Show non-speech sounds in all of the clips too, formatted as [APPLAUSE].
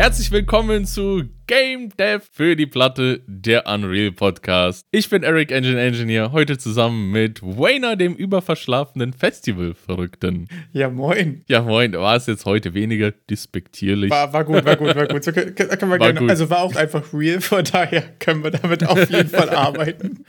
Herzlich willkommen zu Game Dev für die Platte, der Unreal Podcast. Ich bin Eric Engine Engineer, heute zusammen mit Wayner, dem überverschlafenen Festival-Verrückten. Ja, moin. Ja, moin. War es jetzt heute weniger despektierlich? War, war gut, war gut, war gut. So können, können wir War gerne, gut. also war auch einfach real, von daher können wir damit auf jeden Fall [LAUGHS] arbeiten.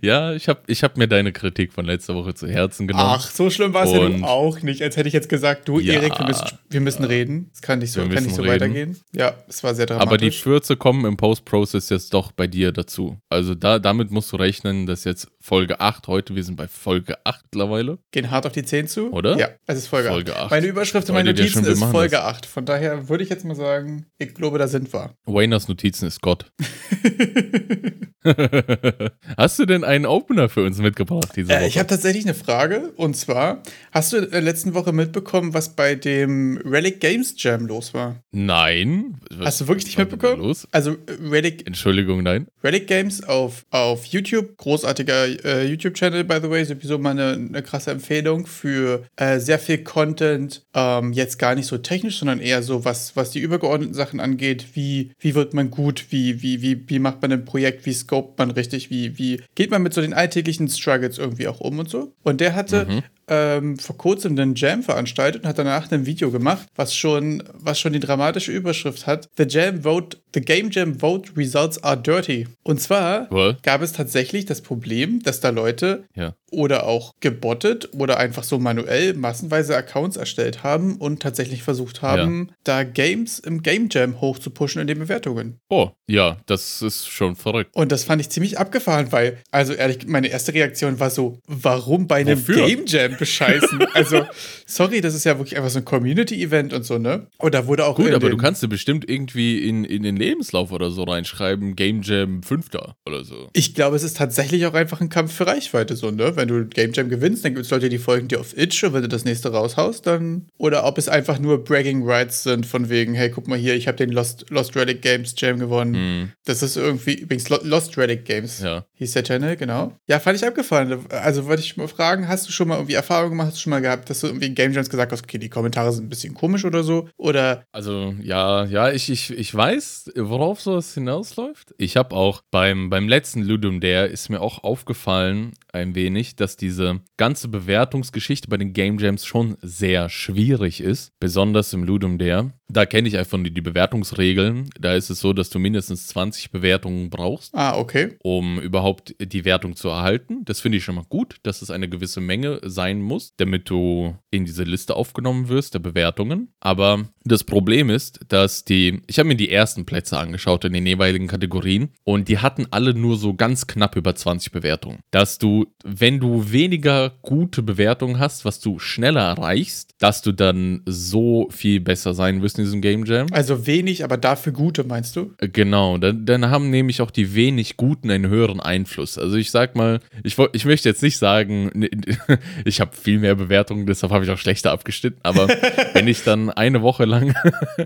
ja, ich habe ich hab mir deine Kritik von letzter Woche zu Herzen genommen. Ach, so schlimm war es ja nun auch nicht. Als hätte ich jetzt gesagt, du, Ja. Erik, wir müssen, wir müssen reden. Das kann nicht so, Wir kann nicht so reden. weitergehen. Ja, es war sehr Aber die dramatisch. Fürze kommen im Post-Process jetzt doch bei dir dazu. Also da, damit musst du rechnen, dass jetzt Folge 8, heute, wir sind bei Folge 8 mittlerweile. Gehen hart auf die 10 zu. Oder? Ja, es ist Folge, Folge 8. acht. Meine Überschrift und meine Notizen ist Folge 8. Von daher würde ich jetzt mal sagen, ich glaube, da sind wir. Wayners Notizen ist Gott. [LAUGHS] [LAUGHS] Hast du denn einen Opener für uns mitgebracht diese Woche? Äh, ich habe tatsächlich eine Frage. Und zwar, hast du in der letzten Woche mitbekommen, was bei dem Relic Games Jam los war? Nein. Hast du wirklich nicht mitbekommen? Los? Also äh, Relic, Entschuldigung, nein. Relic Games auf, auf YouTube, großartiger äh, YouTube-Channel, by the way, sowieso mal eine, eine krasse Empfehlung für äh, sehr viel Content, ähm, jetzt gar nicht so technisch, sondern eher so, was, was die übergeordneten Sachen angeht, wie, wie wird man gut, wie, wie, wie, wie macht man ein Projekt, wie scopet man richtig, wie, wie geht man mit so den alltäglichen Struggles irgendwie auch um und so. Und der hatte ähm, vor kurzem einen Jam veranstaltet und hat danach ein Video gemacht, was schon, was schon die dramatische Überschrift hat. The Jam Vote, The Game Jam Vote Results are dirty. Und zwar What? gab es tatsächlich das Problem, dass da Leute Ja. oder auch gebottet oder einfach so manuell massenweise Accounts erstellt haben und tatsächlich versucht haben, da Games im Game Jam hochzupushen in den Bewertungen. Oh, ja, das ist schon verrückt. Und das fand ich ziemlich abgefahren, weil, also ehrlich, meine erste Reaktion war so, warum bei einem Wofür? Game Jam bescheißen? [LAUGHS] also, sorry, das ist ja wirklich einfach so ein Community-Event und so, ne? Und da wurde auch Gut, aber du kannst dir bestimmt irgendwie in, in den Lebenslauf oder so reinschreiben, Game Jam 5. oder so. Ich glaube, es ist tatsächlich auch einfach ein Kampf für Reichweite, so, ne? Wenn du Game Jam gewinnst, dann gibt es Leute, die folgen dir auf Itch und wenn du das nächste raushaust, dann. Oder ob es einfach nur Bragging Rights sind, von wegen, hey, guck mal hier, ich habe den Lost, Lost Relic Games Jam gewonnen. Das ist irgendwie, übrigens, Lo- Lost Relic Games Ja. hieß der Channel, genau. Ja, fand ich abgefahren. Also wollte ich mal fragen, hast du schon mal irgendwie Erfahrung gemacht, hast du schon mal gehabt, dass du irgendwie in Game Jams gesagt hast, okay, die Kommentare sind ein bisschen komisch oder so? Oder Also, ja, ja, ich, ich, ich weiß, worauf sowas hinausläuft. Ich habe auch beim, beim letzten Ludum Dare ist mir auch aufgefallen, gefallen ein wenig, dass diese ganze Bewertungsgeschichte bei den Game Jams schon sehr schwierig ist. Besonders im Ludum Dare. Da kenne ich einfach die, die Bewertungsregeln. Da ist es so, dass du mindestens 20 Bewertungen brauchst Ah, okay. um überhaupt die Wertung zu erhalten. Das finde ich schon mal gut, dass es eine gewisse Menge sein muss, damit du in diese Liste aufgenommen wirst der Bewertungen. Aber das Problem ist, dass die, ich habe mir die ersten Plätze angeschaut in den jeweiligen Kategorien und die hatten alle nur so ganz knapp über 20 Bewertungen. Dass du, wenn du weniger gute Bewertungen hast, was du schneller erreichst, dass du dann so viel besser sein wirst in diesem Game Jam. Also wenig, aber dafür gute, meinst du? Genau, dann, dann haben nämlich auch die wenig Guten einen höheren Einfluss. Also ich sag mal, ich, ich möchte jetzt nicht sagen, [LAUGHS] ich habe viel mehr Bewertungen, deshalb habe ich auch schlechter abgeschnitten, aber [LAUGHS] wenn ich dann eine Woche lang,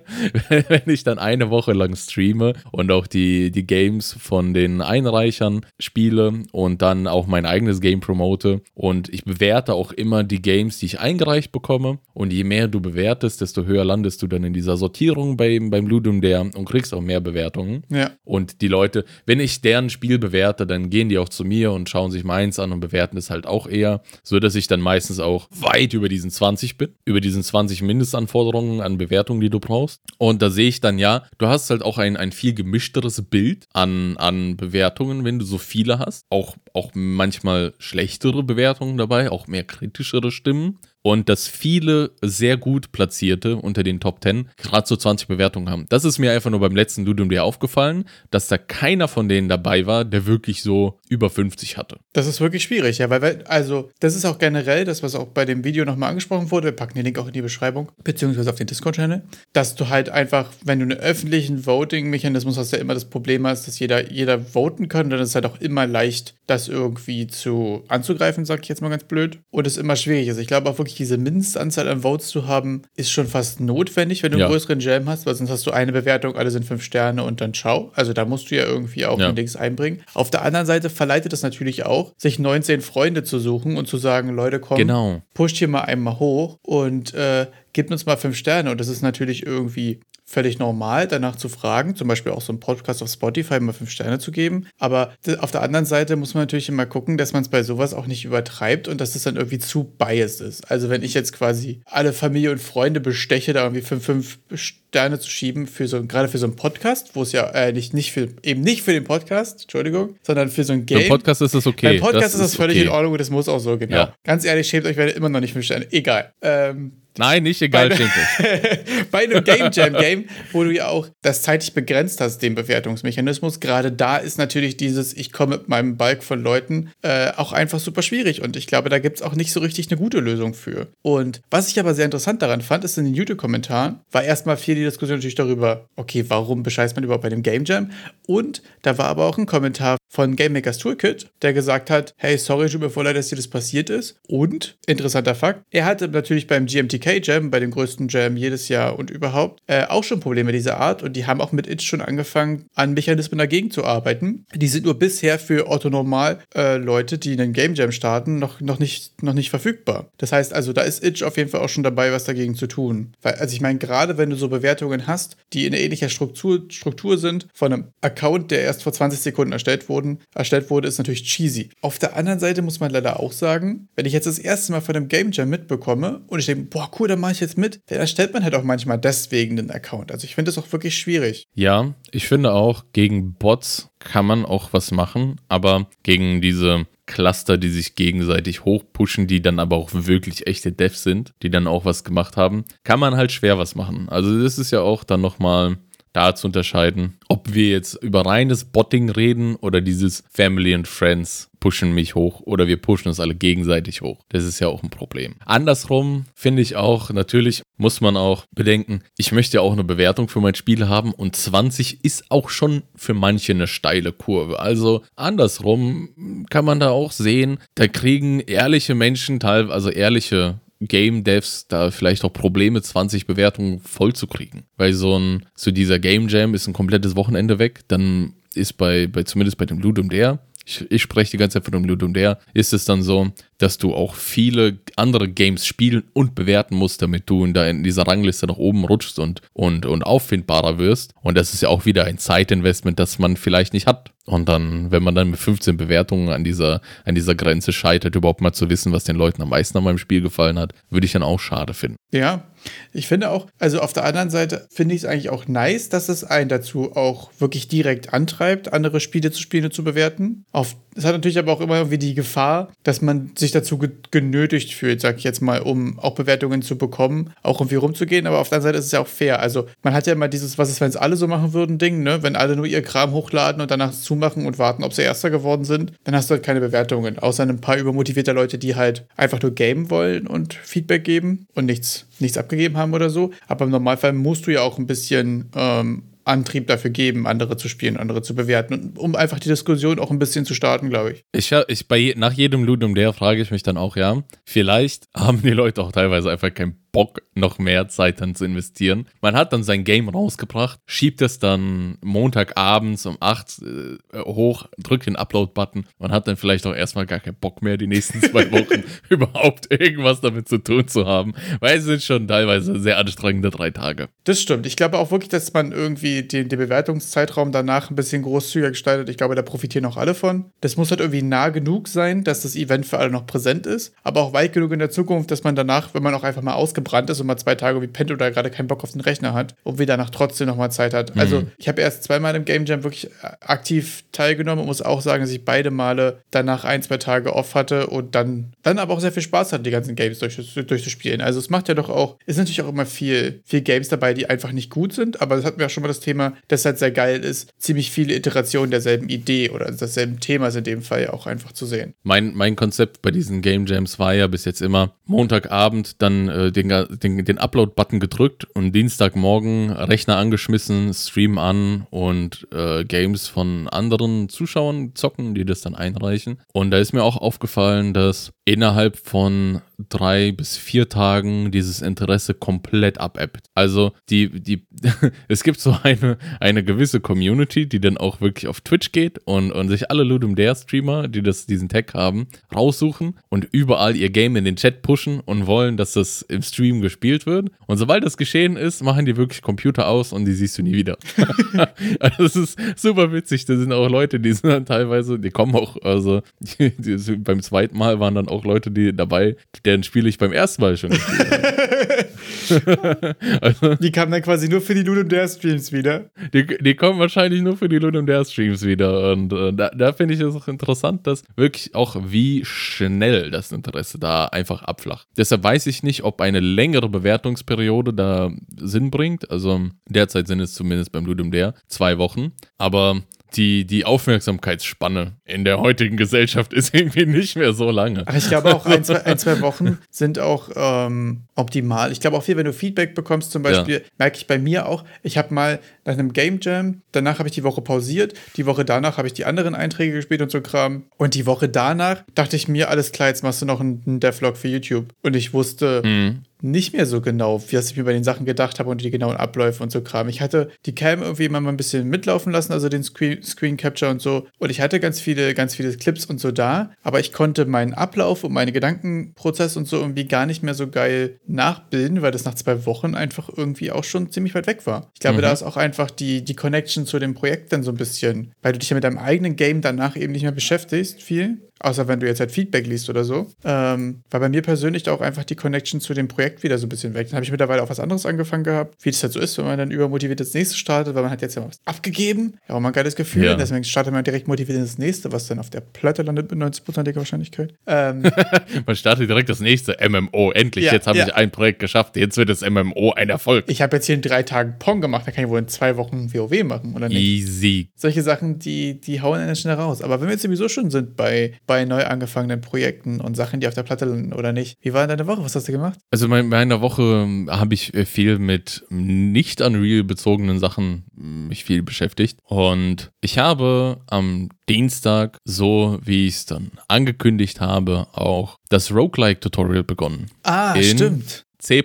[LAUGHS] wenn ich dann eine Woche lang streame und auch die, die Games von den Einreichern spiele und dann auch mein eigenes Game promote und ich bewerte auch immer die Games, die ich eingereicht bekomme und je mehr du bewertest, desto höher landest du dann in dieser Sortierung beim, beim Ludum Dare und kriegst auch mehr Bewertungen. Ja. Und die Leute, wenn ich deren Spiel bewerte, dann gehen die auch zu mir und schauen sich meins an und bewerten es halt auch eher, so dass ich dann meistens auch weit über diesen 20 bin, über diesen 20 Mindestanforderungen an Bewertungen, die du brauchst. Und da sehe ich dann ja, du hast halt auch ein, ein viel gemischteres Bild an, an Bewertungen, wenn du so viele hast. Auch, auch manchmal schlechtere Bewertungen dabei, auch mehr kritischere Stimmen. Und dass viele sehr gut platzierte unter den Top 10 gerade so 20 Bewertungen haben. Das ist mir einfach nur beim letzten Ludum Dare aufgefallen, dass da keiner von denen dabei war, der wirklich so über 50 hatte. Das ist wirklich schwierig, ja, weil, also, das ist auch generell das, was auch bei dem Video nochmal angesprochen wurde. Wir packen den Link auch in die Beschreibung, beziehungsweise auf den Discord-Channel, dass du halt einfach, wenn du einen öffentlichen Voting-Mechanismus hast, der immer das Problem hast, dass jeder, jeder voten kann, dann ist es halt auch immer leicht, das irgendwie zu anzugreifen, sag ich jetzt mal ganz blöd. Und es immer schwierig ist. Ich glaube auch wirklich, diese Mindestanzahl an Votes zu haben, ist schon fast notwendig, wenn du Ja. einen größeren Jam hast, weil sonst hast du eine Bewertung, alle sind fünf Sterne und dann ciao. Also da musst du ja irgendwie auch Ja. ein Dings einbringen. Auf der anderen Seite verleitet es natürlich auch, sich 19 Freunde zu suchen und zu sagen, Leute, komm, Genau. pusht hier mal einmal hoch und äh, gebt uns mal fünf Sterne. Und das ist natürlich irgendwie völlig normal, danach zu fragen, zum Beispiel auch so einen Podcast auf Spotify mal fünf Sterne zu geben. Aber auf der anderen Seite muss man natürlich immer gucken, dass man es bei sowas auch nicht übertreibt und dass es dann irgendwie zu biased ist. Also wenn ich jetzt quasi alle Familie und Freunde besteche, da irgendwie fünf, fünf Sterne zu schieben für so gerade für so einen Podcast, wo es ja äh, nicht, nicht für eben nicht für den Podcast, Entschuldigung, sondern für so ein Game. Beim Podcast ist das okay. Beim Podcast das ist das völlig okay. in Ordnung und das muss auch so, genau. Ja. Ganz ehrlich, schämt euch, werde immer noch nicht fünf Sterne. Egal. Ähm, Nein, nicht egal, bei, [LAUGHS] bei einem Game Jam Game, wo du ja auch das zeitlich begrenzt hast, den Bewertungsmechanismus, gerade da ist natürlich dieses, ich komme mit meinem Balk von Leuten äh, auch einfach super schwierig. Und ich glaube, da gibt es auch nicht so richtig eine gute Lösung für. Und was ich aber sehr interessant daran fand, ist in den YouTube-Kommentaren, war erstmal viel die Diskussion natürlich darüber, okay, warum bescheißt man überhaupt bei dem Game Jam? Und da war aber auch ein Kommentar von Game Makers Toolkit, der gesagt hat, hey, sorry, tut mir voll leid, dass dir das passiert ist. Und, interessanter Fakt, er hatte natürlich beim GMT GMTK Jam, bei dem größten Jam jedes Jahr und überhaupt, äh, auch schon Probleme dieser Art und die haben auch mit Itch schon angefangen, an Mechanismen dagegen zu arbeiten. Die sind nur bisher für Otto-Normal-Leute, äh, die einen Game Jam starten, noch, noch, nicht, noch nicht verfügbar. Das heißt also, da ist Itch auf jeden Fall auch schon dabei, was dagegen zu tun. Weil, also ich meine, gerade wenn du so Bewertungen hast, die in ähnlicher Struktur, Struktur sind, von einem Account, der erst vor 20 Sekunden erstellt, wurden, erstellt wurde, ist natürlich cheesy. Auf der anderen Seite muss man leider auch sagen, wenn ich jetzt das erste Mal von einem Game Jam mitbekomme und ich denke, boah, cool, dann mache ich jetzt mit. Dann erstellt man halt auch manchmal deswegen den Account. Also ich finde das auch wirklich schwierig. Ja, ich finde auch, gegen Bots kann man auch was machen, aber gegen diese Cluster, die sich gegenseitig hochpushen, die dann aber auch wirklich echte Devs sind, die dann auch was gemacht haben, kann man halt schwer was machen. Also das ist ja auch dann nochmal da zu unterscheiden, ob wir jetzt über reines Botting reden oder dieses Family and Friends pushen mich hoch oder wir pushen uns alle gegenseitig hoch. Das ist ja auch ein Problem. Andersrum finde ich auch, natürlich muss man auch bedenken, ich möchte ja auch eine Bewertung für mein Spiel haben und 20 ist auch schon für manche eine steile Kurve. Also andersrum kann man da auch sehen, da kriegen ehrliche Menschen teilweise, also ehrliche Game Devs da vielleicht auch Probleme, 20 Bewertungen voll zu kriegen. Weil so ein, so dieser Game Jam ist ein komplettes Wochenende weg, dann ist bei, bei zumindest bei dem Ludum Dare, ich, ich spreche die ganze Zeit von dem Ludum Dare, ist es dann so, dass du auch viele andere Games spielen und bewerten musst, damit du in, in dieser Rangliste nach oben rutschst und, und, und auffindbarer wirst. Und das ist ja auch wieder ein Zeitinvestment, das man vielleicht nicht hat. Und dann, wenn man dann mit 15 Bewertungen an dieser, an dieser Grenze scheitert, überhaupt mal zu wissen, was den Leuten am meisten an meinem Spiel gefallen hat, würde ich dann auch schade finden. Ja, ich finde auch, also auf der anderen Seite finde ich es eigentlich auch nice, dass es einen dazu auch wirklich direkt antreibt, andere Spiele zu spielen und zu bewerten. Auf, es hat natürlich aber auch immer irgendwie die Gefahr, dass man sich dazu genötigt fühlt, sag ich jetzt mal, um auch Bewertungen zu bekommen, auch irgendwie rumzugehen. Aber auf der anderen Seite ist es ja auch fair. Also man hat ja immer dieses, was ist, wenn es alle so machen würden, Ding, ne? Wenn alle nur ihr Kram hochladen und danach zumachen und warten, ob sie Erster geworden sind, dann hast du halt keine Bewertungen. Außer ein paar übermotivierte Leute, die halt einfach nur gamen wollen und Feedback geben und nichts, nichts abgegeben haben oder so. Aber im Normalfall musst du ja auch ein bisschen ähm, Antrieb dafür geben, andere zu spielen, andere zu bewerten, um einfach die Diskussion auch ein bisschen zu starten, glaube ich. Ich, ich bei, nach jedem Ludum der frage ich mich dann auch, ja, vielleicht haben die Leute auch teilweise einfach keinen Bock, noch mehr Zeit dann zu investieren. Man hat dann sein Game rausgebracht, schiebt es dann Montagabends um 8 äh, hoch, drückt den Upload-Button. Man hat dann vielleicht auch erstmal gar keinen Bock mehr, die nächsten [LAUGHS] zwei Wochen überhaupt irgendwas damit zu tun zu haben, weil es sind schon teilweise sehr anstrengende drei Tage. Das stimmt. Ich glaube auch wirklich, dass man irgendwie den, den Bewertungszeitraum danach ein bisschen großzügiger gestaltet. Ich glaube, da profitieren auch alle von. Das muss halt irgendwie nah genug sein, dass das Event für alle noch präsent ist, aber auch weit genug in der Zukunft, dass man danach, wenn man auch einfach mal ausgeht, gebrannt ist und mal zwei Tage wie pennt oder gerade keinen Bock auf den Rechner hat und wie danach trotzdem nochmal Zeit hat. Also, mhm. Also ich habe erst zweimal im Game Jam wirklich aktiv teilgenommen und muss auch sagen, dass ich beide Male danach ein, zwei Tage off hatte und dann, dann aber auch sehr viel Spaß hatte, die ganzen Games durch, durchzuspielen. Also es macht ja doch auch, ist natürlich auch immer viel, viel Games dabei, die einfach nicht gut sind, aber das hatten wir ja schon mal das Thema, dass halt sehr geil ist, ziemlich viele Iterationen derselben Idee oder desselben Themas in dem Fall ja auch einfach zu sehen. Mein, mein Konzept bei diesen Game Jams war ja bis jetzt immer Montagabend dann äh, den den, den Upload-Button gedrückt und Dienstagmorgen Rechner angeschmissen, Stream an und äh, Games von anderen Zuschauern zocken, die das dann einreichen. Und da ist mir auch aufgefallen, dass innerhalb von drei bis vier Tagen dieses Interesse komplett abebbt. Also die, die, [LAUGHS] es gibt so eine, eine gewisse Community, die dann auch wirklich auf Twitch geht und, und sich alle Ludum Dare Streamer, die das, diesen Tag haben, raussuchen und überall ihr Game in den Chat pushen und wollen, dass das im Stream gespielt wird. Und sobald das geschehen ist, machen die wirklich Computer aus und die siehst du nie wieder. [LAUGHS] also das ist super witzig. Da sind auch Leute, die sind dann teilweise, die kommen auch, also [LAUGHS] die, die, beim zweiten Mal waren dann auch Leute, die dabei, deren Spiele ich beim ersten Mal schon gespielt habe. also, [LAUGHS] die kamen dann quasi nur für die Ludum Dare Streams wieder. Die, die kommen wahrscheinlich nur für die Ludum Dare Streams wieder. Und äh, da, da finde ich es auch interessant, dass wirklich auch wie schnell das Interesse da einfach abflacht. Deshalb weiß ich nicht, ob eine längere Bewertungsperiode da Sinn bringt. Also derzeit sind es zumindest beim Ludum Dare zwei Wochen. Aber die, die Aufmerksamkeitsspanne in der heutigen Gesellschaft [LAUGHS] ist irgendwie nicht mehr so lange. Aber ich glaube auch ein, zwei, ein, zwei [LAUGHS] Wochen sind auch ähm, optimal. Ich glaube auch viel, wenn du Feedback bekommst, zum Beispiel, ja. merke ich bei mir auch, ich habe mal nach einem Game Jam, danach habe ich die Woche pausiert, die Woche danach habe ich die anderen Einträge gespielt und so Kram. Und die Woche danach dachte ich mir, alles klar, jetzt machst du noch einen, einen Devlog für YouTube. Und ich wusste, mhm nicht mehr so genau, wie ich mir bei den Sachen gedacht habe und die genauen Abläufe und so Kram. Ich hatte die Cam irgendwie immer mal ein bisschen mitlaufen lassen, also den Screen, Screen Capture und so. Und ich hatte ganz viele, ganz viele Clips und so da, aber ich konnte meinen Ablauf und meine Gedankenprozess und so irgendwie gar nicht mehr so geil nachbilden, weil das nach zwei Wochen einfach irgendwie auch schon ziemlich weit weg war. Ich glaube, mhm. da ist auch einfach die, die Connection zu dem Projekt dann so ein bisschen, weil du dich ja mit deinem eigenen Game danach eben nicht mehr beschäftigst, viel. Außer wenn du jetzt halt Feedback liest oder so. Ähm, war bei mir persönlich auch einfach die Connection zu dem Projekt wieder so ein bisschen weg. Dann habe ich mittlerweile auch was anderes angefangen gehabt, wie das halt so ist, wenn man dann übermotiviert das nächste startet, weil man hat jetzt ja mal was abgegeben. Ja, auch mal ein geiles Gefühl. Ja. Deswegen startet man direkt motiviert ins nächste, was dann auf der Platte landet mit 90%iger Wahrscheinlichkeit. Ähm, [LAUGHS] man startet direkt das nächste MMO. Endlich, ja, jetzt habe ja. ich ein Projekt geschafft. Jetzt wird das MMO ein Erfolg. Ich habe jetzt hier in drei Tagen Pong gemacht, da kann ich wohl in zwei Wochen WoW machen, oder nicht? Easy. Solche Sachen, die, die hauen einen schnell raus. Aber wenn wir jetzt sowieso schon sind bei, bei neu angefangenen Projekten und Sachen, die auf der Platte landen oder nicht. Wie war deine Woche? Was hast du gemacht? Also in meiner Woche ähm, habe ich äh, viel mit nicht Unreal bezogenen Sachen mm, mich viel beschäftigt und ich habe am Dienstag, so wie ich es dann angekündigt habe, auch das Roguelike-Tutorial begonnen. Ah, stimmt. C,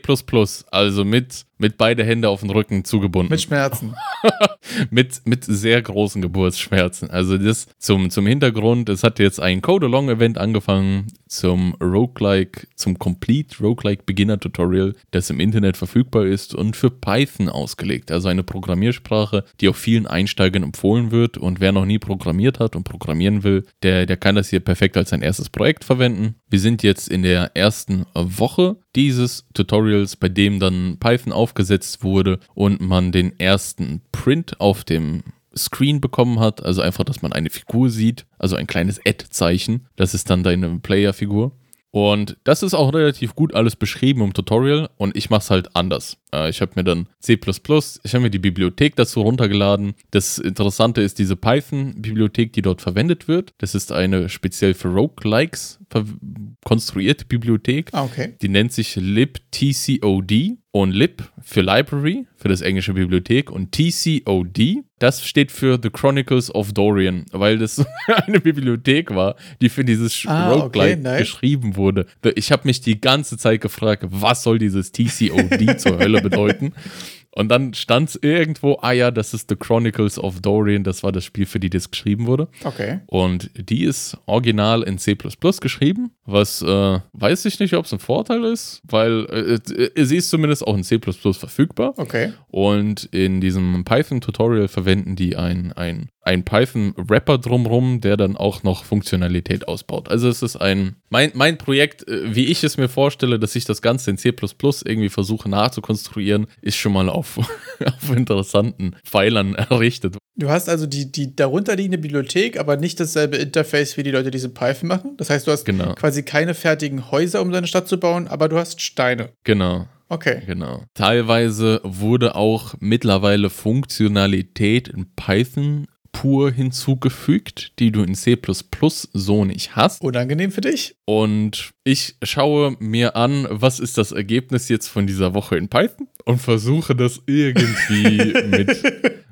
also mit mit beide Hände auf den Rücken zugebunden. Mit Schmerzen. [LAUGHS] mit, mit sehr großen Geburtsschmerzen. Also das zum, zum Hintergrund, es hat jetzt ein Code-Along-Event angefangen zum Roguelike, zum Complete Roguelike Beginner Tutorial, das im Internet verfügbar ist und für Python ausgelegt. Also eine Programmiersprache, die auch vielen Einsteigern empfohlen wird. Und wer noch nie programmiert hat und programmieren will, der, der kann das hier perfekt als sein erstes Projekt verwenden. Wir sind jetzt in der ersten Woche dieses Tutorials, bei dem dann Python auch aufgesetzt wurde und man den ersten Print auf dem Screen bekommen hat. Also einfach, dass man eine Figur sieht, also ein kleines Add-Zeichen. Das ist dann deine Player-Figur. Und das ist auch relativ gut alles beschrieben im Tutorial und ich mache es halt anders. Äh, ich habe mir dann C++, ich habe mir die Bibliothek dazu runtergeladen. Das Interessante ist diese Python-Bibliothek, die dort verwendet wird. Das ist eine speziell für Roguelikes konstruierte Bibliothek. Ah, okay. Die nennt sich libtcod und lib für Library, für das englische Bibliothek und tcod, das steht für The Chronicles of Dorian, weil das [LAUGHS] eine Bibliothek war, die für dieses ah, Roguelike okay, nice. geschrieben wurde. Ich habe mich die ganze Zeit gefragt, was soll dieses tcod [LAUGHS] zur Hölle bedeuten? Und dann stand es irgendwo, ah ja, das ist The Chronicles of Dorian, das war das Spiel, für die das geschrieben wurde. Okay. Und die ist original in C geschrieben, was äh, weiß ich nicht, ob es ein Vorteil ist, weil äh, äh, sie ist zumindest auch in C verfügbar. Okay. Und in diesem Python-Tutorial verwenden die ein, ein ein Python-Wrapper drumrum, der dann auch noch Funktionalität ausbaut. Also es ist ein, mein, mein Projekt, äh, wie ich es mir vorstelle, dass ich das Ganze in C++ irgendwie versuche nachzukonstruieren, ist schon mal auf, [LAUGHS] auf interessanten Pfeilern errichtet. Du hast also die, die darunterliegende Bibliothek, aber nicht dasselbe Interface wie die Leute, die es in Python machen. Das heißt, du hast genau. quasi keine fertigen Häuser, um deine Stadt zu bauen, aber du hast Steine. Genau. Okay. Genau. Teilweise wurde auch mittlerweile Funktionalität in Python pur hinzugefügt, die du in C so nicht hast. Unangenehm für dich. Und ich schaue mir an, was ist das Ergebnis jetzt von dieser Woche in Python und versuche das irgendwie [LAUGHS] mit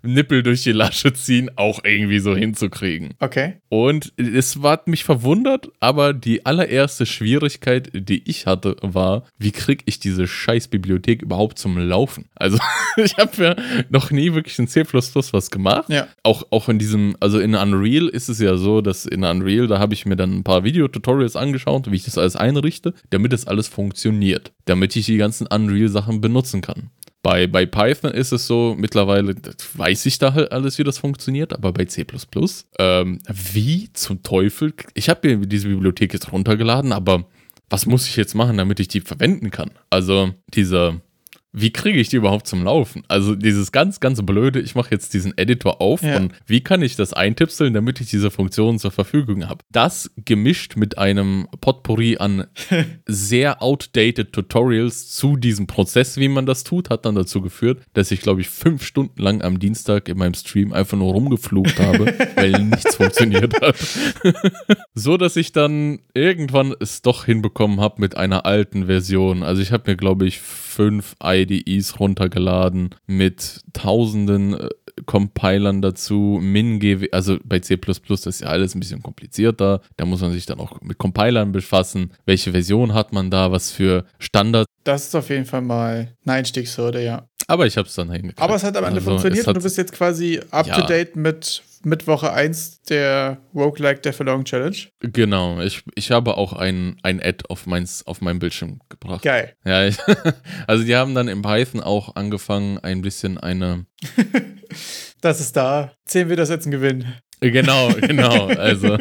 Nippel durch die Lasche ziehen auch irgendwie so hinzukriegen. Okay. Und es hat mich verwundert, aber die allererste Schwierigkeit, die ich hatte, war, wie kriege ich diese scheiß Bibliothek überhaupt zum Laufen? Also [LAUGHS] ich habe ja noch nie wirklich in C++ was gemacht. Ja. Auch, auch in diesem, also in Unreal ist es ja so, dass in Unreal, da habe ich mir dann ein paar Videotutorials angeschaut, wie ich das alles einrichte, damit das alles funktioniert. Damit ich die ganzen Unreal-Sachen benutzen kann. Bei, bei Python ist es so, mittlerweile weiß ich da halt alles, wie das funktioniert, aber bei C, ähm, wie zum Teufel? Ich habe mir diese Bibliothek jetzt runtergeladen, aber was muss ich jetzt machen, damit ich die verwenden kann? Also, dieser wie kriege ich die überhaupt zum Laufen? Also dieses ganz, ganz blöde, ich mache jetzt diesen Editor auf ja. und wie kann ich das eintipseln, damit ich diese Funktion zur Verfügung habe? Das gemischt mit einem Potpourri an [LAUGHS] sehr outdated Tutorials zu diesem Prozess, wie man das tut, hat dann dazu geführt, dass ich, glaube ich, fünf Stunden lang am Dienstag in meinem Stream einfach nur rumgeflucht habe, [LAUGHS] weil nichts funktioniert hat. [LAUGHS] so, dass ich dann irgendwann es doch hinbekommen habe mit einer alten Version. Also ich habe mir, glaube ich, fünf IDEs runtergeladen mit tausenden äh, Compilern dazu, MinGW, also bei C++ ist ja alles ein bisschen komplizierter, da muss man sich dann auch mit Compilern befassen, welche Version hat man da, was für Standard. Das ist auf jeden Fall mal eine Einstiegshürde, ja. Aber ich habe es dann hingekriegt. Aber es hat am Ende also, funktioniert und du bist jetzt quasi up to date mit mit Woche 1 der Roguelike Death Challenge. Genau, ich, ich habe auch ein, ein Ad auf, meins, auf meinem Bildschirm gebracht. Geil. Ja, ich, [LAUGHS] also die haben dann im Python auch angefangen, ein bisschen eine. [LAUGHS] das ist da. 10 Widersetzen gewinnen. Genau, genau. Also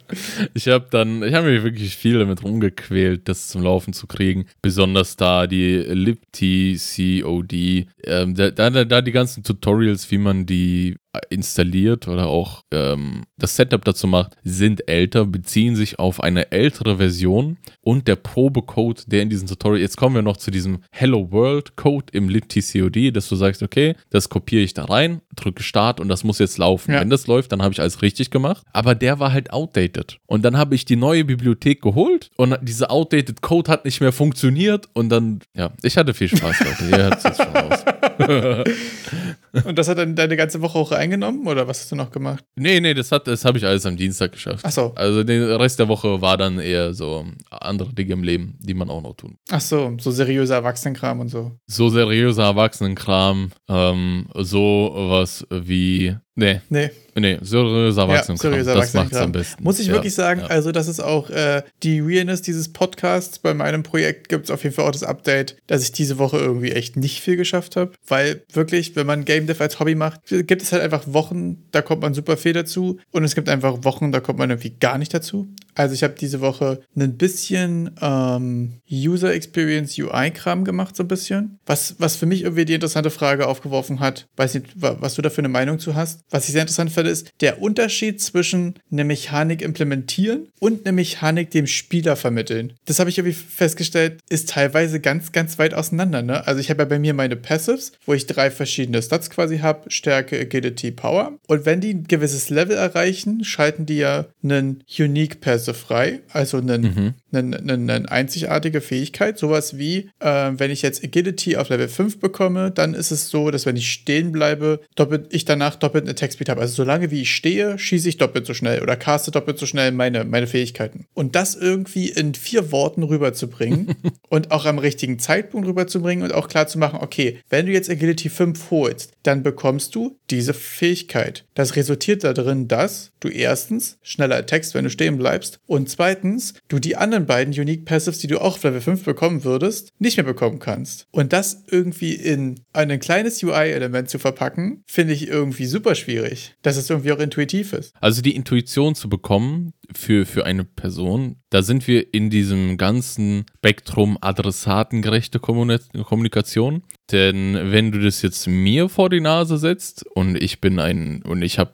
[LAUGHS] ich habe dann, ich habe mich wirklich viel damit rumgequält, das zum Laufen zu kriegen. Besonders da die libtcod, ähm, da, da, da die ganzen Tutorials, wie man die installiert oder auch ähm, das Setup dazu macht, sind älter, beziehen sich auf eine ältere Version und der Probecode, der in diesem Tutorial, jetzt kommen wir noch zu diesem Hello World Code im libtcod, dass du sagst, okay, das kopiere ich da rein, drücke Start und das muss jetzt laufen. Ja. Wenn das läuft, dann habe ich alles richtig gemacht, aber der war halt outdated. Und dann habe ich die neue Bibliothek geholt und dieser outdated Code hat nicht mehr funktioniert und dann, ja, ich hatte viel Spaß heute. Ihr hört es schon raus. [LAUGHS] [LAUGHS] und das hat dann deine ganze Woche auch eingenommen oder was hast du noch gemacht? Nee, nee, das, das habe ich alles am Dienstag geschafft. Ach so. Also den Rest der Woche war dann eher so andere Dinge im Leben, die man auch noch tun. Ach so, so seriöser Erwachsenenkram und so. So seriöser Erwachsenenkram, ähm, so was wie Nee. Nee. Nee, seriöser Erwachsenenkram. Ja, das macht's am besten. Muss ich ja, wirklich sagen, ja. also das ist auch äh, die Realness dieses Podcasts. Bei meinem Projekt gibt es auf jeden Fall auch das Update, dass ich diese Woche irgendwie echt nicht viel geschafft habe. Weil wirklich, wenn man Game Dev als Hobby macht, gibt es halt einfach Wochen, da kommt man super viel dazu. Und es gibt einfach Wochen, da kommt man irgendwie gar nicht dazu. Also ich habe diese Woche ein bisschen ähm, User Experience UI-Kram gemacht, so ein bisschen. Was, was für mich irgendwie die interessante Frage aufgeworfen hat. Weiß nicht, was du da für eine Meinung zu hast. Was ich sehr interessant finde, ist der Unterschied zwischen einer Mechanik implementieren und einer Mechanik dem Spieler vermitteln. Das habe ich irgendwie festgestellt, ist teilweise ganz, ganz weit auseinander. Ne? Also ich habe ja bei mir meine Passives, wo ich drei verschiedene Stats quasi habe. Stärke, Agility, Power. Und wenn die ein gewisses Level erreichen, schalten die ja einen Unique Passive frei, also einen, mhm. eine, eine, eine, einzigartige Fähigkeit. Sowas wie, äh, wenn ich jetzt Agility auf Level 5 bekomme, dann ist es so, dass wenn ich stehen bleibe, doppelt, ich danach doppelt eine Attack Speed habe. Also solange wie ich stehe, schieße ich doppelt so schnell oder caste doppelt so schnell meine, meine Fähigkeiten. Und das irgendwie in vier Worten rüberzubringen [LAUGHS] und auch am richtigen Zeitpunkt rüberzubringen und auch klar zu machen, okay, wenn du jetzt Agility 5 holst, dann bekommst du diese Fähigkeit. Das resultiert darin, dass du erstens schneller attackst, wenn du stehen bleibst und zweitens du die anderen beiden Unique Passives, die du auch auf Level 5 bekommen würdest, nicht mehr bekommen kannst. Und das irgendwie in ein kleines UI-Element zu verpacken, finde ich irgendwie super schwierig, dass es irgendwie auch intuitiv ist. Also die Intuition zu bekommen für, für eine Person, da sind wir in diesem ganzen Spektrum adressatengerechte Kommunikation. Denn wenn du das jetzt mir vor die Nase setzt und ich bin ein und ich habe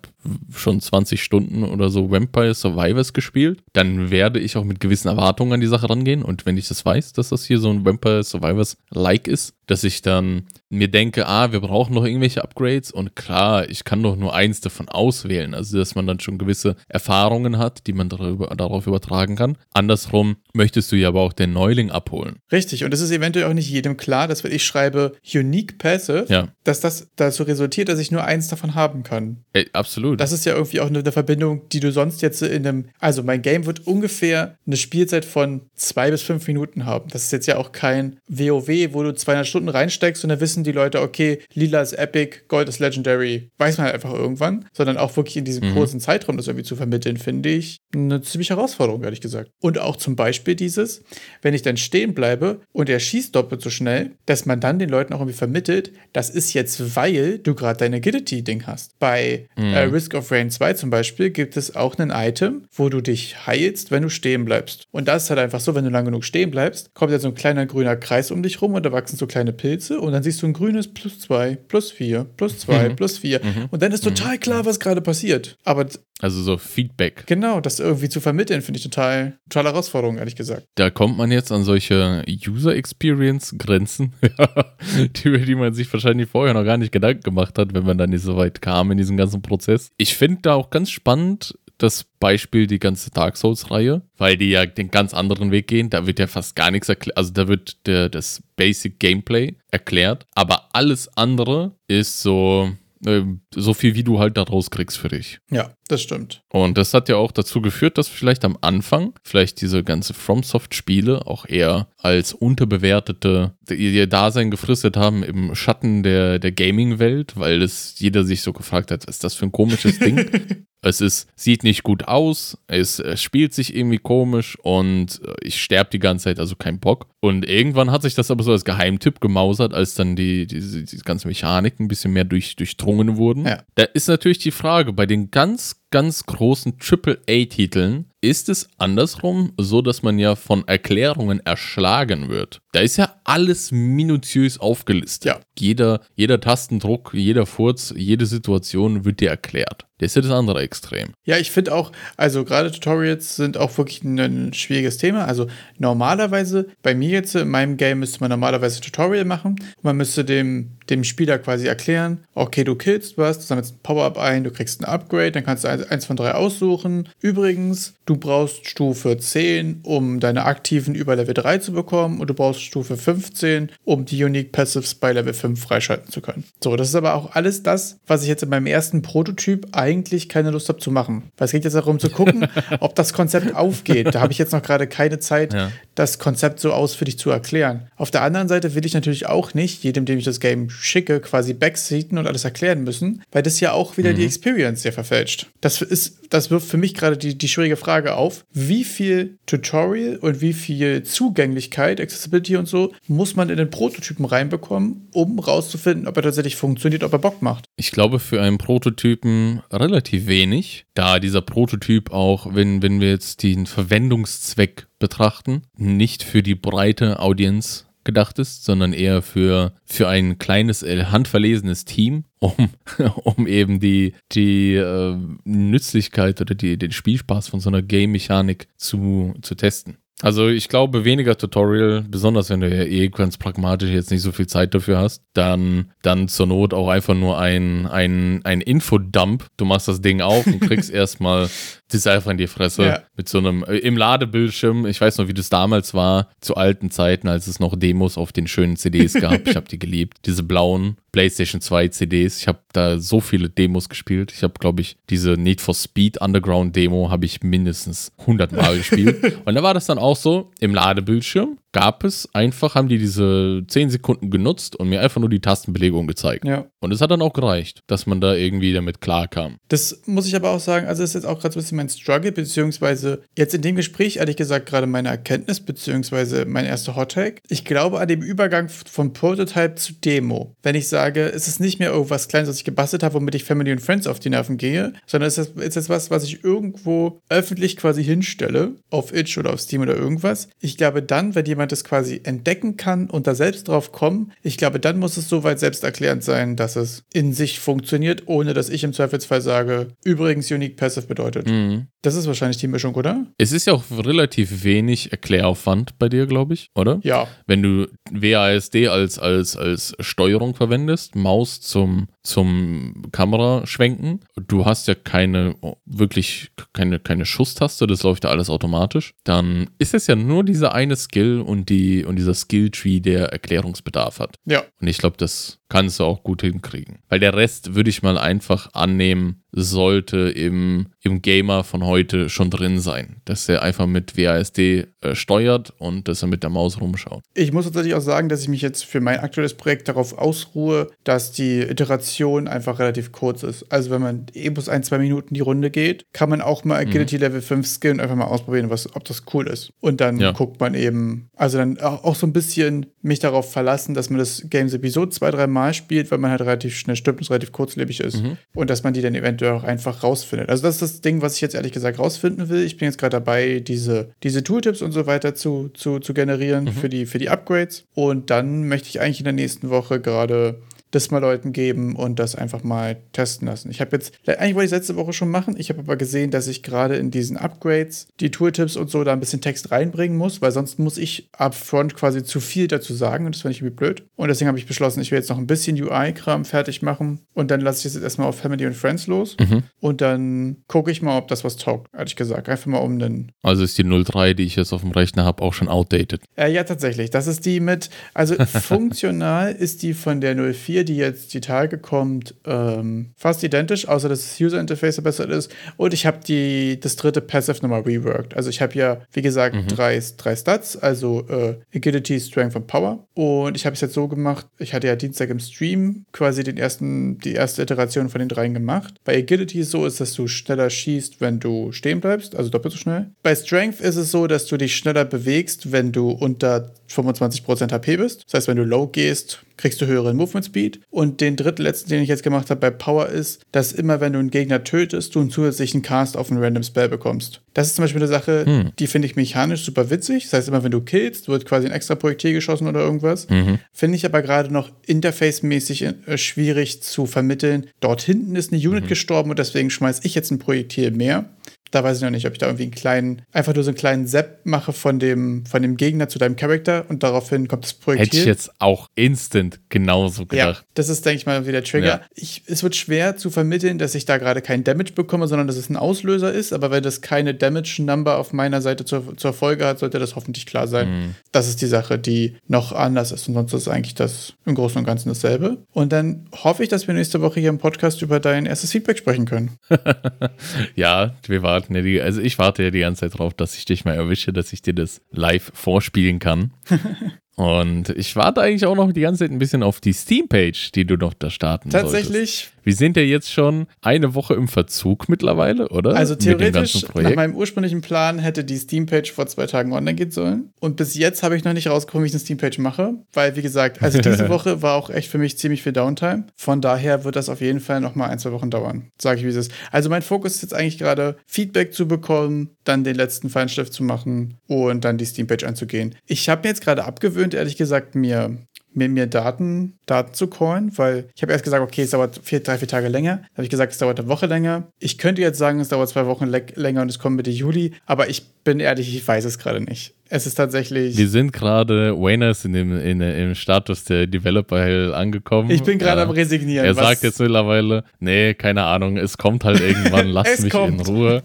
schon 20 Stunden oder so Vampire Survivors gespielt, dann werde ich auch mit gewissen Erwartungen an die Sache rangehen. Und wenn ich das weiß, dass das hier so ein Vampire Survivors-like ist, dass ich dann mir denke, ah, wir brauchen noch irgendwelche Upgrades und klar, ich kann doch nur eins davon auswählen. Also, dass man dann schon gewisse Erfahrungen hat, die man darüber, darauf übertragen kann. Andersrum möchtest du ja aber auch den Neuling abholen. Richtig, und es ist eventuell auch nicht jedem klar, dass wenn ich schreibe Unique Passive, Ja. dass das dazu resultiert, dass ich nur eins davon haben kann. Ey, absolut. Das ist ja irgendwie auch eine, Verbindung, die du sonst jetzt in einem. Also, mein Game wird ungefähr eine Spielzeit von zwei bis fünf Minuten haben. Das ist jetzt ja auch kein WoW, wo du 200 Stunden reinsteckst und dann wissen die Leute, okay, lila ist Epic, Gold ist Legendary. Weiß man halt einfach irgendwann. Sondern auch wirklich in diesem kurzen Zeitraum das irgendwie zu vermitteln, finde ich eine ziemliche Herausforderung, ehrlich gesagt. Und auch zum Beispiel dieses, wenn ich dann stehen bleibe und er schießt doppelt so schnell, dass man dann den Leuten auch irgendwie vermittelt, das ist jetzt, weil du gerade deine Agility-Ding hast. Bei äh, Risk of Rain 2 zum Beispiel gibt es auch ein Item, wo du dich heilst, wenn du stehen bleibst. Und das ist halt einfach so, wenn du lang genug stehen bleibst, kommt jetzt so ein kleiner grüner Kreis um dich rum und da wachsen so kleine Pilze und dann siehst du ein grünes plus 2, plus 4, plus 2, plus 4. Und dann ist total klar, was gerade passiert. Aber also so Feedback. genau, das irgendwie zu vermitteln, finde ich total, total Herausforderung, ehrlich gesagt. Da kommt man jetzt an solche User Experience Grenzen, [LAUGHS] die, über die man sich wahrscheinlich vorher noch gar nicht Gedanken gemacht hat, wenn man dann nicht so weit kam in diesem ganzen Prozess. Ich finde da auch ganz spannend das Beispiel die ganze Dark Souls-Reihe, weil die ja den ganz anderen Weg gehen. Da wird ja fast gar nichts erklärt. Also da wird der, das Basic Gameplay erklärt, aber alles andere ist so, äh, so viel, wie du halt da rauskriegst für dich. Ja, das stimmt. Und das hat ja auch dazu geführt, dass vielleicht am Anfang vielleicht diese ganze FromSoft-Spiele auch eher als unterbewertete ihr Dasein gefristet haben im Schatten der, der Gaming-Welt, weil es jeder sich so gefragt hat, was ist das für ein komisches Ding? [LAUGHS] Es ist, sieht nicht gut aus, es, es spielt sich irgendwie komisch und äh, ich sterbe die ganze Zeit, also kein Bock. Und irgendwann hat sich das aber so als Geheimtipp gemausert, als dann die, diese, diese ganze Mechanik ein bisschen mehr durch, durchdrungen wurden. Ja. Da ist natürlich die Frage, bei den ganz, ganz großen AAA-Titeln ist es andersrum so, dass man ja von Erklärungen erschlagen wird. Da ist ja alles minutiös aufgelistet. Ja. Jeder, jeder Tastendruck, jeder Furz, jede Situation wird dir erklärt. Das ist ja das andere Extrem. Ja, ich finde auch, also gerade Tutorials sind auch wirklich ein, ein schwieriges Thema. Also normalerweise, bei mir jetzt in meinem Game müsste man normalerweise ein Tutorial machen. Man müsste dem, dem Spieler quasi erklären, okay, du killst was, du sammelst ein Power-Up ein, du kriegst ein Upgrade, dann kannst du eins, eins von drei aussuchen. Übrigens, du brauchst Stufe 10, um deine aktiven über Level 3 zu bekommen und du brauchst Stufe 15, um die Unique Passives bei Level 5 freischalten zu können. So, das ist aber auch alles das, was ich jetzt in meinem ersten Prototyp eigentlich keine Lust habe zu machen. Weil es geht jetzt darum zu gucken, [LAUGHS] ob das Konzept aufgeht. Da habe ich jetzt noch gerade keine Zeit, Ja. das Konzept so ausführlich zu erklären. Auf der anderen Seite will ich natürlich auch nicht jedem, dem ich das Game schicke, quasi backseaten und alles erklären müssen, weil das ja auch wieder die Experience sehr verfälscht. Das ist, das wirft für mich gerade die, die schwierige Frage auf, wie viel Tutorial und wie viel Zugänglichkeit, Accessibility und so, muss man in den Prototypen reinbekommen, um rauszufinden, ob er tatsächlich funktioniert, ob er Bock macht. Ich glaube, für einen Prototypen relativ wenig, da dieser Prototyp auch, wenn, wenn wir jetzt den Verwendungszweck betrachten, nicht für die breite Audienz gedacht ist, sondern eher für, für ein kleines, äh, handverlesenes Team, um, [LAUGHS] um eben die, die äh, Nützlichkeit oder die, den Spielspaß von so einer Game-Mechanik zu, zu testen. Also ich glaube, weniger Tutorial, besonders wenn du ja eh ganz pragmatisch jetzt nicht so viel Zeit dafür hast, dann, dann zur Not auch einfach nur ein, ein, ein Infodump. Du machst das Ding auf und kriegst [LAUGHS] erstmal das einfach in die Fresse Ja. mit so einem äh, im Ladebildschirm. Ich weiß noch, wie das damals war, zu alten Zeiten, als es noch Demos auf den schönen CDs gab. ich habe die geliebt. [LAUGHS] Diese blauen PlayStation 2 CDs. Ich habe da so viele Demos gespielt. Ich habe, glaube ich, diese Need for Speed Underground Demo habe ich mindestens 100 Mal gespielt. [LAUGHS] Und da war das dann auch so, im Ladebildschirm gab es einfach, haben die diese 10 Sekunden genutzt und mir einfach nur die Tastenbelegung gezeigt. Ja. Und es hat dann auch gereicht, dass man da irgendwie damit klarkam. Das muss ich aber auch sagen, also ist jetzt auch gerade so ein bisschen mein Struggle, beziehungsweise jetzt in dem Gespräch, ehrlich gesagt, gerade meine Erkenntnis, beziehungsweise mein erster Hot Take. Ich glaube an dem Übergang von Prototype zu Demo. Wenn ich sage, es ist nicht mehr irgendwas Kleines, was ich gebastelt habe, womit ich Family und Friends auf die Nerven gehe, sondern es ist, ist was, was ich irgendwo öffentlich quasi hinstelle, auf Itch oder auf Steam oder irgendwas. Ich glaube dann, wenn jemand das quasi entdecken kann und da selbst drauf kommen, ich glaube, dann muss es soweit selbsterklärend sein, dass es in sich funktioniert, ohne dass ich im Zweifelsfall sage, übrigens Unique Passive bedeutet. Mhm. Das ist wahrscheinlich die Mischung, oder? Es ist ja auch relativ wenig Erkläraufwand bei dir, glaube ich, oder? Ja. Wenn du WASD als, als, als Steuerung verwendest, Maus zum, zum Kameraschwenken. Du hast ja keine, wirklich keine, keine Schusstaste, das läuft ja alles automatisch. Dann ist es ja nur dieser eine Skill und, die, und dieser Skill-Tree, der Erklärungsbedarf hat. Ja. Und ich glaube, das kannst du auch gut hinkriegen. Weil der Rest würde ich mal einfach annehmen, sollte im, im Gamer von heute schon drin sein. Dass er einfach mit WASD äh, steuert und dass er mit der Maus rumschaut. Ich muss tatsächlich auch sagen, dass ich mich jetzt für mein aktuelles Projekt darauf ausruhe, dass die Iteration einfach relativ kurz ist. Also wenn man eben bloß ein, zwei Minuten die Runde geht, kann man auch mal Agility mhm. Level 5 skillen und einfach mal ausprobieren, was, ob das cool ist. Und dann ja. guckt man eben, also dann auch so ein bisschen mich darauf verlassen, dass man das Games Episode zwei, drei Mal spielt, weil man halt relativ schnell stirbt und es relativ kurzlebig ist. Mhm. Und dass man die dann eventuell auch einfach rausfindet. Also das ist das Ding, was ich jetzt ehrlich gesagt rausfinden will. Ich bin jetzt gerade dabei, diese, diese Tooltips und so weiter zu, zu, zu generieren mhm. für, die, für die Upgrades. Und dann möchte ich eigentlich in der nächsten Woche gerade das mal Leuten geben und das einfach mal testen lassen. Ich habe jetzt, eigentlich wollte ich letzte Woche schon machen, ich habe aber gesehen, dass ich gerade in diesen Upgrades die Tooltips und so da ein bisschen Text reinbringen muss, weil sonst muss ich upfront quasi zu viel dazu sagen und das fand ich irgendwie blöd. Und deswegen habe ich beschlossen, ich will jetzt noch ein bisschen UI-Kram fertig machen und dann lasse ich es jetzt erstmal auf Family und Friends los mhm. und dann gucke ich mal, ob das was taugt, ehrlich gesagt. Einfach mal um den. Also ist die 03, die ich jetzt auf dem Rechner habe, auch schon outdated? Äh, ja, tatsächlich. Das ist die mit, also [LAUGHS] funktional ist die von der 04 die jetzt die Tage kommt, ähm, fast identisch, außer dass das User Interface verbessert ist. Und ich habe die das dritte Passive nochmal reworked. Also ich habe ja, wie gesagt, mhm. drei, drei Stats, also äh, Agility, Strength und Power. Und ich habe es jetzt so gemacht, ich hatte ja Dienstag im Stream quasi den ersten, die erste Iteration von den dreien gemacht. Bei Agility ist es so, ist, dass du schneller schießt, wenn du stehen bleibst, also doppelt so schnell. Bei Strength ist es so, dass du dich schneller bewegst, wenn du unter 25% HP bist. Das heißt, wenn du low gehst, kriegst du höheren Movement Speed. Und den drittletzten, den ich jetzt gemacht habe bei Power ist, dass immer wenn du einen Gegner tötest, du einen zusätzlichen Cast auf einen Random Spell bekommst. Das ist zum Beispiel eine Sache, hm. die finde ich mechanisch super witzig. Das heißt, immer wenn du killst, wird quasi ein extra Projektil geschossen oder irgendwas. Mhm. Finde ich aber gerade noch interface-mäßig äh, schwierig zu vermitteln. Dort hinten ist eine Unit mhm. gestorben und deswegen schmeiße ich jetzt ein Projektil mehr. Da weiß ich noch nicht, ob ich da irgendwie einen kleinen, einfach nur so einen kleinen Zap mache von dem, von dem Gegner zu deinem Charakter und daraufhin kommt das Projektil. Hätte ich jetzt auch instant genauso gedacht. Ja, das ist, denke ich mal, wieder der Trigger. Ja. Ich, es wird schwer zu vermitteln, dass ich da gerade keinen Damage bekomme, sondern dass es ein Auslöser ist. Aber wenn das keine Damage-Number auf meiner Seite zur, zur Folge hat, sollte das hoffentlich klar sein. Mhm. Das ist die Sache, die noch anders ist. Und sonst ist eigentlich das im Großen und Ganzen dasselbe. Und dann hoffe ich, dass wir nächste Woche hier im Podcast über dein erstes Feedback sprechen können. [LAUGHS] ja, wir waren warten ja die, also ich warte ja die ganze Zeit drauf, dass ich dich mal erwische, dass ich dir das live vorspielen kann. [LAUGHS] Und ich warte eigentlich auch noch die ganze Zeit ein bisschen auf die Steam-Page, die du noch da starten Tatsächlich solltest. Wir sind ja jetzt schon eine Woche im Verzug mittlerweile, oder? Also theoretisch, nach meinem ursprünglichen Plan hätte die Steam-Page vor zwei Tagen online gehen sollen. Und bis jetzt habe ich noch nicht rausgekommen, wie ich eine Steam-Page mache. Weil, wie gesagt, also [LAUGHS] diese Woche war auch echt für mich ziemlich viel Downtime. Von daher wird das auf jeden Fall noch mal ein, zwei Wochen dauern. Sage ich, wie es ist. Also mein Fokus ist jetzt eigentlich gerade, Feedback zu bekommen, dann den letzten Feinschliff zu machen und dann die Steam-Page anzugehen. Ich habe mir jetzt gerade abgewöhnt, ehrlich gesagt, mir mir, mir Daten, Daten zu callen, weil ich habe erst gesagt, okay, es dauert vier, drei, vier Tage länger. Dann habe ich gesagt, es dauert eine Woche länger. Ich könnte jetzt sagen, es dauert zwei Wochen länger und es kommt Mitte Juli, aber ich bin ehrlich, ich weiß es gerade nicht. Es ist tatsächlich. Wir sind gerade, Wayne ist in dem, in, im Status der Developer Hell angekommen. Ich bin gerade ja. am Resignieren. Er sagt jetzt mittlerweile, nee, keine Ahnung, es kommt halt irgendwann, [LAUGHS] lasst mich kommt. in Ruhe.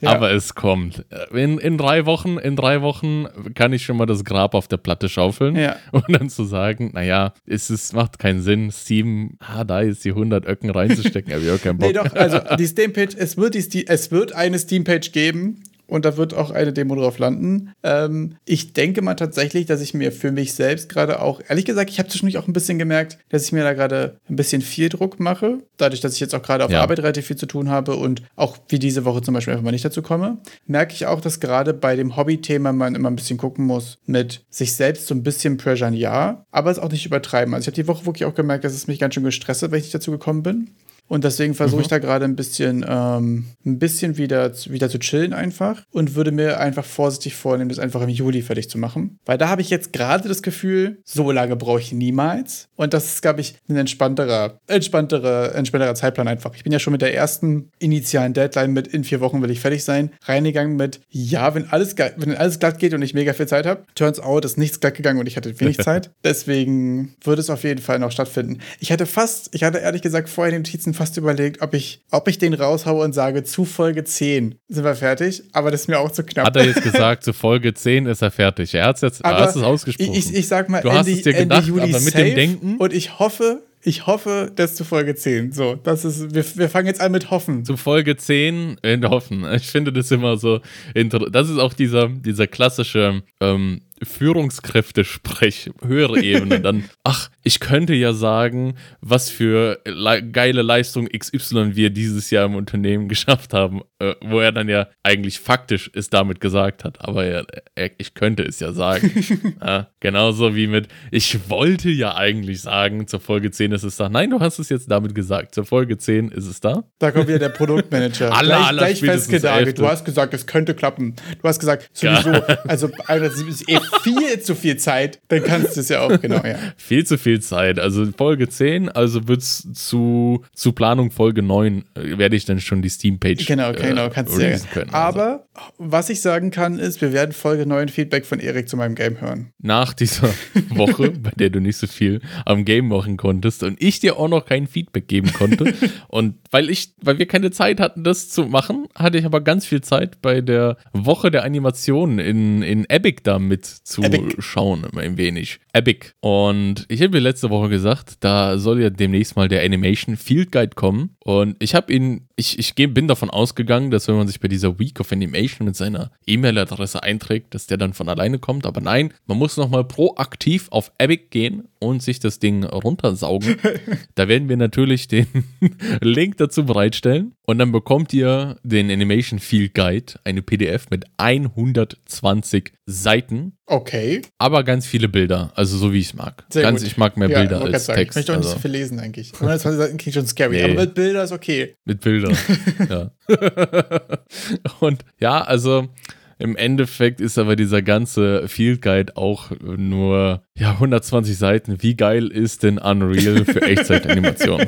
ja. Aber es kommt. In, in drei Wochen, in drei Wochen kann ich schon mal das Grab auf der Platte schaufeln. Ja. [LAUGHS] Und dann zu sagen, naja, es ist, macht keinen Sinn, Steam, ah, da ist die 100 Öcken reinzustecken, habe ich auch keinen Bock. Nee, doch, also die Steam-Page, es wird, die, es wird eine Steam-Page geben und da wird auch eine Demo drauf landen. Ähm, ich denke mal tatsächlich, dass ich mir für mich selbst gerade auch, ehrlich gesagt, ich habe zwischendurch auch ein bisschen gemerkt, dass ich mir da gerade ein bisschen viel Druck mache. Dadurch, dass ich jetzt auch gerade auf ja. Arbeit relativ viel zu tun habe und auch wie diese Woche zum Beispiel einfach mal nicht dazu komme, merke ich auch, dass gerade bei dem Hobby-Thema man immer ein bisschen gucken muss mit sich selbst so ein bisschen Pressure, ja, aber es auch nicht übertreiben. Also ich habe die Woche wirklich auch gemerkt, dass es mich ganz schön gestresst hat, wenn ich nicht dazu gekommen bin. Und deswegen versuche ich da gerade ein bisschen, ähm, ein bisschen wieder, wieder zu chillen einfach und würde mir einfach vorsichtig vornehmen, das einfach im Juli fertig zu machen. Weil da habe ich jetzt gerade das Gefühl, so lange brauche ich niemals. Und das ist, glaube ich, ein entspannterer, entspannterer, entspannterer Zeitplan einfach. Ich bin ja schon mit der ersten initialen Deadline mit in vier Wochen will ich fertig sein, reingegangen mit, ja, wenn alles, wenn alles glatt geht und ich mega viel Zeit habe. Turns out ist nichts glatt gegangen und ich hatte wenig [LAUGHS] Zeit. Deswegen würde es auf jeden Fall noch stattfinden. Ich hatte fast, ich hatte ehrlich gesagt vorher den Notizen fast überlegt, ob ich, ob ich den raushaue und sage, zu Folge 10 sind wir fertig, aber das ist mir auch zu knapp. Hat er jetzt gesagt, zu Folge 10 ist er fertig. Er hat es jetzt, aber hast es ausgesprochen. Ich, ich sag mal, du Ende, hast es dir gedacht, Ende Juli aber mit dem Denken. Und ich hoffe, ich hoffe, das zu Folge 10. So, das ist, wir, wir fangen jetzt an mit Hoffen. Zu Folge 10 in Hoffen. Ich finde das immer so interessant. Das ist auch dieser, dieser klassische ähm, Führungskräfte-Sprech, höhere Ebene, dann, ach, ich könnte ja sagen, was für le geile Leistung XY wir dieses Jahr im Unternehmen [LAUGHS] geschafft haben, äh, wo er dann ja eigentlich faktisch es damit gesagt hat, aber er, er, ich könnte es ja sagen. [LAUGHS] ja, genauso wie mit, ich wollte ja eigentlich sagen, zur Folge 10 ist es da. Nein, du hast es jetzt damit gesagt, zur Folge 10 ist es da. Da kommt wieder der Produktmanager. [LAUGHS] alle, gleich, alle gleich festgenagelt. Du hast gesagt, es könnte klappen. Du hast gesagt, sowieso, also, also ist eh viel zu viel Zeit, dann kannst du es ja auch, genau, ja. [LAUGHS] Viel zu viel Zeit. Also Folge 10, also wird es zu, zu Planung Folge 9, äh, werde ich dann schon die Steam-Page Genau, genau, kannst du ja. Können, Aber also. was ich sagen kann, ist, wir werden Folge 9 Feedback von Erik zu meinem Game hören. Nach dieser [LAUGHS] Woche, bei der du nicht so viel am Game machen konntest und ich dir auch noch kein Feedback geben konnte. [LAUGHS] und weil ich, weil wir keine Zeit hatten, das zu machen, hatte ich aber ganz viel Zeit bei der Woche der Animationen in, in Epic da mitzuschauen, immer ein wenig. Epic. Und ich habe mir letzte Woche gesagt, da soll ja demnächst mal der Animation Field Guide kommen. Und ich habe ihn, ich, ich bin davon ausgegangen, dass wenn man sich bei dieser Week of Animation mit seiner E-Mail-Adresse einträgt, dass der dann von alleine kommt. Aber nein, man muss nochmal proaktiv auf Epic gehen und sich das Ding runtersaugen. [LAUGHS] da werden wir natürlich den [LAUGHS] Link dazu bereitstellen. Und dann bekommt ihr den Animation Field Guide, eine PDF mit 120 Seiten. Okay. Aber ganz viele Bilder, also so wie ich es mag. Sehr ganz, gut. ich mag mehr ja, Bilder als sagen, Text. Ich möchte auch nicht also. so viel lesen eigentlich. 120 Seiten klingt schon scary, nee. aber mit Bildern ist okay. Mit Bildern, [LAUGHS] ja. [LAUGHS] Und ja, also im Endeffekt ist aber dieser ganze Field Guide auch nur ja, 120 Seiten. Wie geil ist denn Unreal für Echtzeitanimation?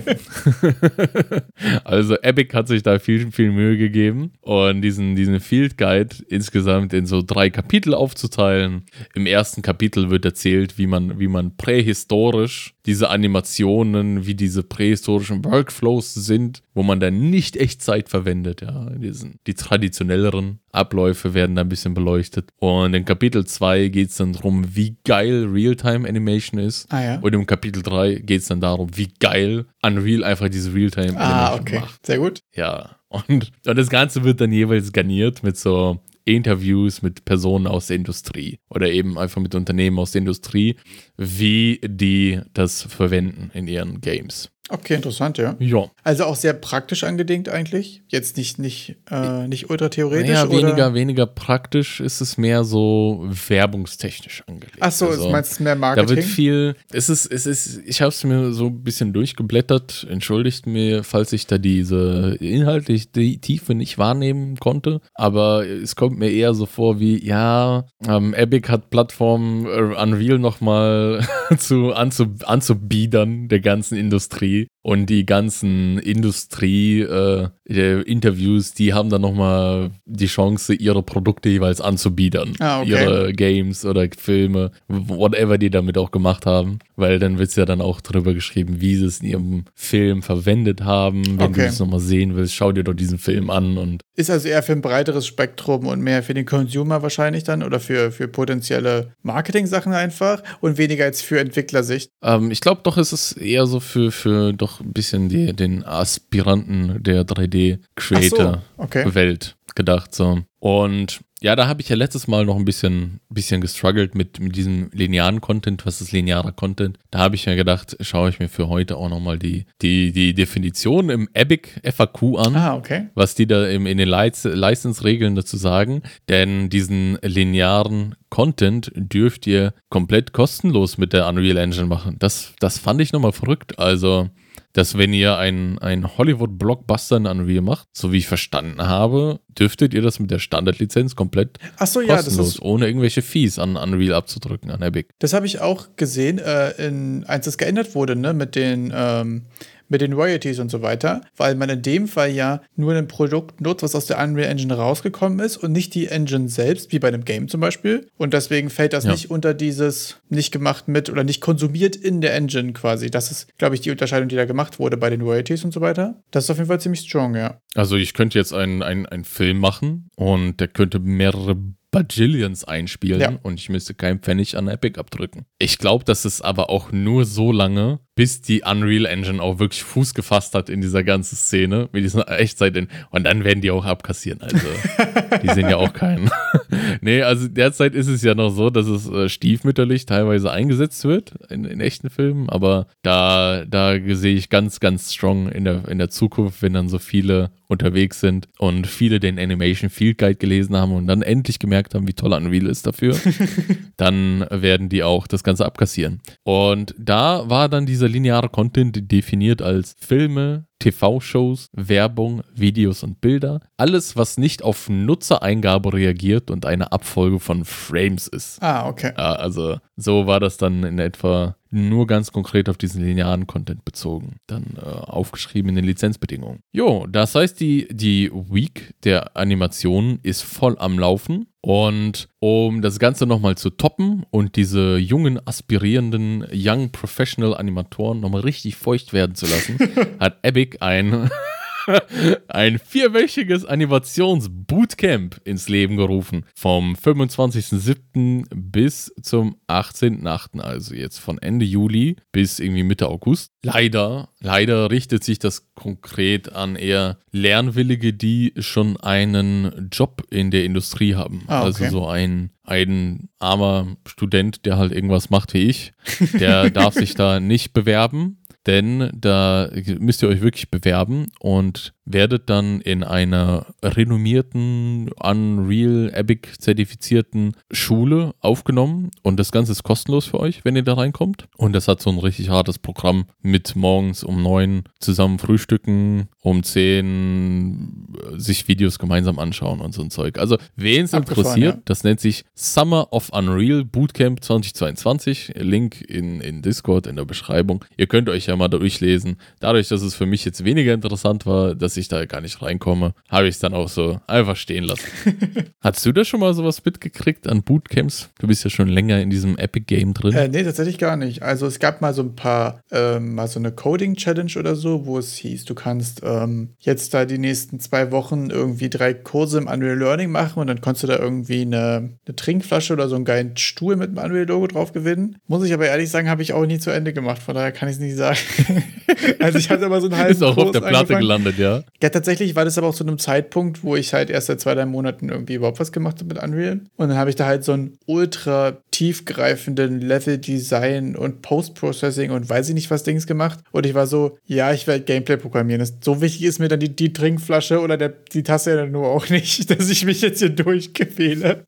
[LAUGHS] also Epic hat sich da viel, viel Mühe gegeben und diesen, diesen Field Guide insgesamt in so drei Kapitel aufzuteilen. Im ersten Kapitel wird erzählt, wie man, wie man prähistorisch diese Animationen, wie diese prähistorischen Workflows sind, wo man dann nicht Echtzeit verwendet. Ja, diesen, die traditionelleren Abläufe werden da ein bisschen beleuchtet. Und in Kapitel 2 geht es dann darum, wie geil Realtime-Animation ist. Ah, ja. Und im Kapitel 3 geht es dann darum, wie geil Unreal einfach diese Realtime-Animation ah, okay. macht. Sehr gut. Ja. Und, und das Ganze wird dann jeweils garniert mit so Interviews mit Personen aus der Industrie oder eben einfach mit Unternehmen aus der Industrie, wie die das verwenden in ihren Games. Okay, interessant, ja. Ja. Also auch sehr praktisch angedingt eigentlich. Jetzt nicht, nicht, äh, nicht ultra theoretisch. Ja, naja, weniger, weniger praktisch ist es mehr so werbungstechnisch angelegt. Ach so, also, meinst du mehr Marketing? Da wird viel, es ist, es ist, ich habe es mir so ein bisschen durchgeblättert. Entschuldigt mir, falls ich da diese inhaltlich die Tiefe nicht wahrnehmen konnte. Aber es kommt mir eher so vor wie, ja, ähm, Epic hat Plattform äh, Unreal nochmal [LAUGHS] zu, anzub, anzubiedern der ganzen Industrie und die ganzen Industrie-Interviews, äh, die haben dann nochmal die Chance, ihre Produkte jeweils anzubiedern. Ah, okay. Ihre Games oder Filme, whatever die damit auch gemacht haben. Weil dann wird es ja dann auch drüber geschrieben, wie sie es in ihrem Film verwendet haben. Wenn okay. du es nochmal sehen willst, schau dir doch diesen Film an. Und Ist also eher für ein breiteres Spektrum und mehr für den Consumer wahrscheinlich dann oder für, für potenzielle Marketing-Sachen einfach und weniger als für Entwicklersicht? Ähm, ich glaube doch, es ist eher so für, für doch ein bisschen die, den Aspiranten der 3D-Creator-Welt so, okay. gedacht. So. Und ja, da habe ich ja letztes Mal noch ein bisschen, bisschen gestruggelt mit, mit diesem linearen Content. Was ist linearer Content? Da habe ich mir gedacht, schaue ich mir für heute auch nochmal die, die, die Definition im EBIC FAQ an. Ah, okay. Was die da im, in den License-Regeln dazu sagen. Denn diesen linearen Content dürft ihr komplett kostenlos mit der Unreal Engine machen. Das, das fand ich nochmal verrückt. Also, dass wenn ihr ein, ein Hollywood-Blockbuster in Unreal macht, so wie ich verstanden habe, dürftet ihr das mit der Standardlizenz komplett so, ja, das kostenlos, ist, ohne irgendwelche Fees an Unreal abzudrücken, an Epic. das habe ich auch gesehen, äh, in, als es geändert wurde, ne, mit den, ähm, mit den Royalties und so weiter, weil man in dem Fall ja nur ein Produkt nutzt, was aus der Unreal Engine rausgekommen ist und nicht die Engine selbst, wie bei einem Game zum Beispiel. Und deswegen fällt das Ja. nicht unter dieses nicht gemacht mit oder nicht konsumiert in der Engine quasi. Das ist, glaube ich, die Unterscheidung, die da gemacht wurde bei den Royalties und so weiter. Das ist auf jeden Fall ziemlich strong, ja. Also ich könnte jetzt einen, einen, einen Film machen und der könnte mehrere Bajillions einspielen Ja. und ich müsste keinen Pfennig an Epic abdrücken. Ich glaube, das ist aber auch nur so lange, bis die Unreal Engine auch wirklich Fuß gefasst hat in dieser ganzen Szene, mit dieser Echtzeit. In, und dann werden die auch abkassieren. Also, [LAUGHS] die sind ja auch kein. [LAUGHS] nee, also derzeit ist es ja noch so, dass es äh, stiefmütterlich teilweise eingesetzt wird in, in echten Filmen, aber da, da sehe ich ganz, ganz strong in der, in der Zukunft, wenn dann so viele unterwegs sind und viele den Animation Field Guide gelesen haben und dann endlich gemerkt haben, wie toll Unreal ist dafür, [LAUGHS] dann werden die auch das Ganze abkassieren. Und da war dann dieser lineare Content definiert als Filme, TV-Shows, Werbung, Videos und Bilder. Alles, was nicht auf Nutzereingabe reagiert und eine Abfolge von Frames ist. Ah, okay. Also so war das dann in etwa nur ganz konkret auf diesen linearen Content bezogen. Dann äh, aufgeschrieben in den Lizenzbedingungen. Jo, das heißt, die, die Week der Animation ist voll am Laufen. Und um das Ganze nochmal zu toppen und diese jungen, aspirierenden Young Professional Animatoren nochmal richtig feucht werden zu lassen, [LAUGHS] hat Epic ein [LAUGHS] ein vierwöchiges Animationsbootcamp ins Leben gerufen. Vom 25.07. bis zum 18.08., also jetzt von Ende Juli bis irgendwie Mitte August. Leider, leider richtet sich das konkret an eher Lernwillige, die schon einen Job in der Industrie haben. Ah, okay. Also so ein, ein armer Student, der halt irgendwas macht wie ich, der darf sich da nicht bewerben denn da müsst ihr euch wirklich bewerben und werdet dann in einer renommierten, Unreal Epic zertifizierten Schule aufgenommen und das Ganze ist kostenlos für euch, wenn ihr da reinkommt. Und das hat so ein richtig hartes Programm mit morgens um neun zusammen frühstücken, um zehn sich Videos gemeinsam anschauen und so ein Zeug. Also, wen es interessiert, ja. das nennt sich Summer of Unreal Bootcamp 2022. Link in, in Discord in der Beschreibung. Ihr könnt euch ja mal durchlesen. Dadurch, dass es für mich jetzt weniger interessant war, dass ich da gar nicht reinkomme, habe ich es dann auch so einfach stehen lassen. [LAUGHS] Hast du da schon mal sowas mitgekriegt an Bootcamps? Du bist ja schon länger in diesem Epic Game drin. Äh, nee, tatsächlich gar nicht. Also es gab mal so ein paar, ähm, mal so eine Coding-Challenge oder so, wo es hieß, du kannst ähm, jetzt da die nächsten zwei Wochen irgendwie drei Kurse im Unreal Learning machen und dann konntest du da irgendwie eine, eine Trinkflasche oder so einen geilen Stuhl mit dem Unreal-Logo drauf gewinnen. Muss ich aber ehrlich sagen, habe ich auch nie zu Ende gemacht, von daher kann ich es nicht sagen. [LAUGHS] also ich hatte aber so einen halben ist auch auf Kurs der Platte angefangen. gelandet, ja. Ja, tatsächlich war das aber auch zu einem Zeitpunkt, wo ich halt erst seit zwei, drei Monaten irgendwie überhaupt was gemacht habe mit Unreal. Und dann habe ich da halt so einen ultra tiefgreifenden Level-Design und Post-Processing und weiß ich nicht was Dings gemacht. Und ich war so, ja, ich werde Gameplay programmieren. Das, so wichtig ist mir dann die, die Trinkflasche oder der, die Tasse dann nur auch [LAUGHS] nicht, dass ich mich jetzt hier durchquäle.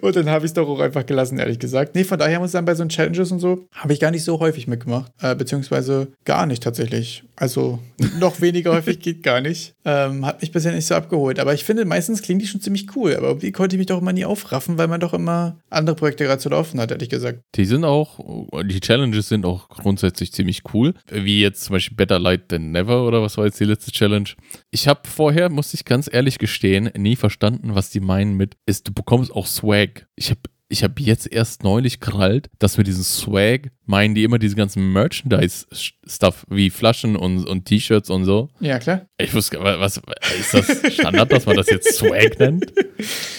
Und dann habe ich es doch auch einfach gelassen, ehrlich gesagt. Nee, von daher muss ich sagen, bei so Challenges und so habe ich gar nicht so häufig mitgemacht. Äh, beziehungsweise gar nicht tatsächlich. Also [LAUGHS] noch weniger häufig geht gar nicht. Ähm, hat mich bisher nicht so abgeholt. Aber ich finde, meistens klingen die schon ziemlich cool. Aber wie konnte ich mich doch immer nie aufraffen, weil man doch immer andere Projekte gerade zu laufen hat, ehrlich gesagt. Die sind auch, die Challenges sind auch grundsätzlich ziemlich cool. Wie jetzt zum Beispiel Better Light Than Never oder was war jetzt die letzte Challenge. Ich habe vorher, muss ich ganz ehrlich gestehen, nie verstanden, was die meinen mit, ist, du bekommst auch Swag. Ich habe ich habe jetzt erst neulich gerallt, dass mit diesem Swag meinen die immer diese ganzen Merchandise-Stuff wie Flaschen und, und T-Shirts und so. Ja, klar. Ich wusste, was, ist das Standard, dass man das jetzt Swag nennt?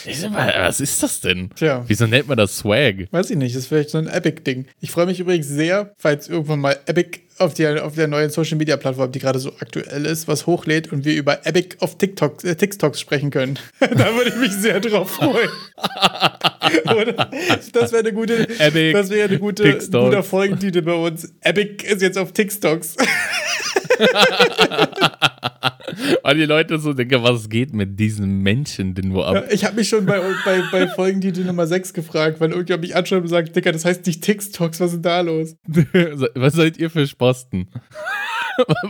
Ich sag mal, was ist das denn? Tja. Wieso nennt man das Swag? Weiß ich nicht, das ist vielleicht so ein Epic-Ding. Ich freue mich übrigens sehr, falls irgendwann mal Epic auf der, auf der neuen Social-Media-Plattform, die gerade so aktuell ist, was hochlädt und wir über Epic auf TikTok, äh, TikToks sprechen können. [LAUGHS] da würde ich mich sehr drauf freuen. [LAUGHS] Oder? Das wäre eine gute, Epic das wäre eine gute, TikTok. guter Folgentitel bei uns. Epic ist jetzt auf TikToks. [LAUGHS] Weil die Leute so denken, was geht mit diesen Menschen denn wo ab? Ich habe mich schon bei, bei, bei Folgentitel Nummer 6 gefragt, weil irgendjemand mich anschreibt und sagt, Dicker, das heißt nicht TikToks, was ist denn da los? [LAUGHS] was seid ihr für Spasten?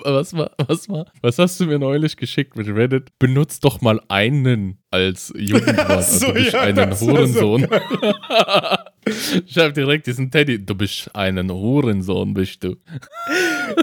Was war, was war, was hast du mir neulich geschickt mit Reddit? Benutzt doch mal einen als Jugendwort. Also so, du bist ja, einen war so Hurensohn. ich [LAUGHS] hab direkt diesen Teddy. Du bist einen Hurensohn, bist du.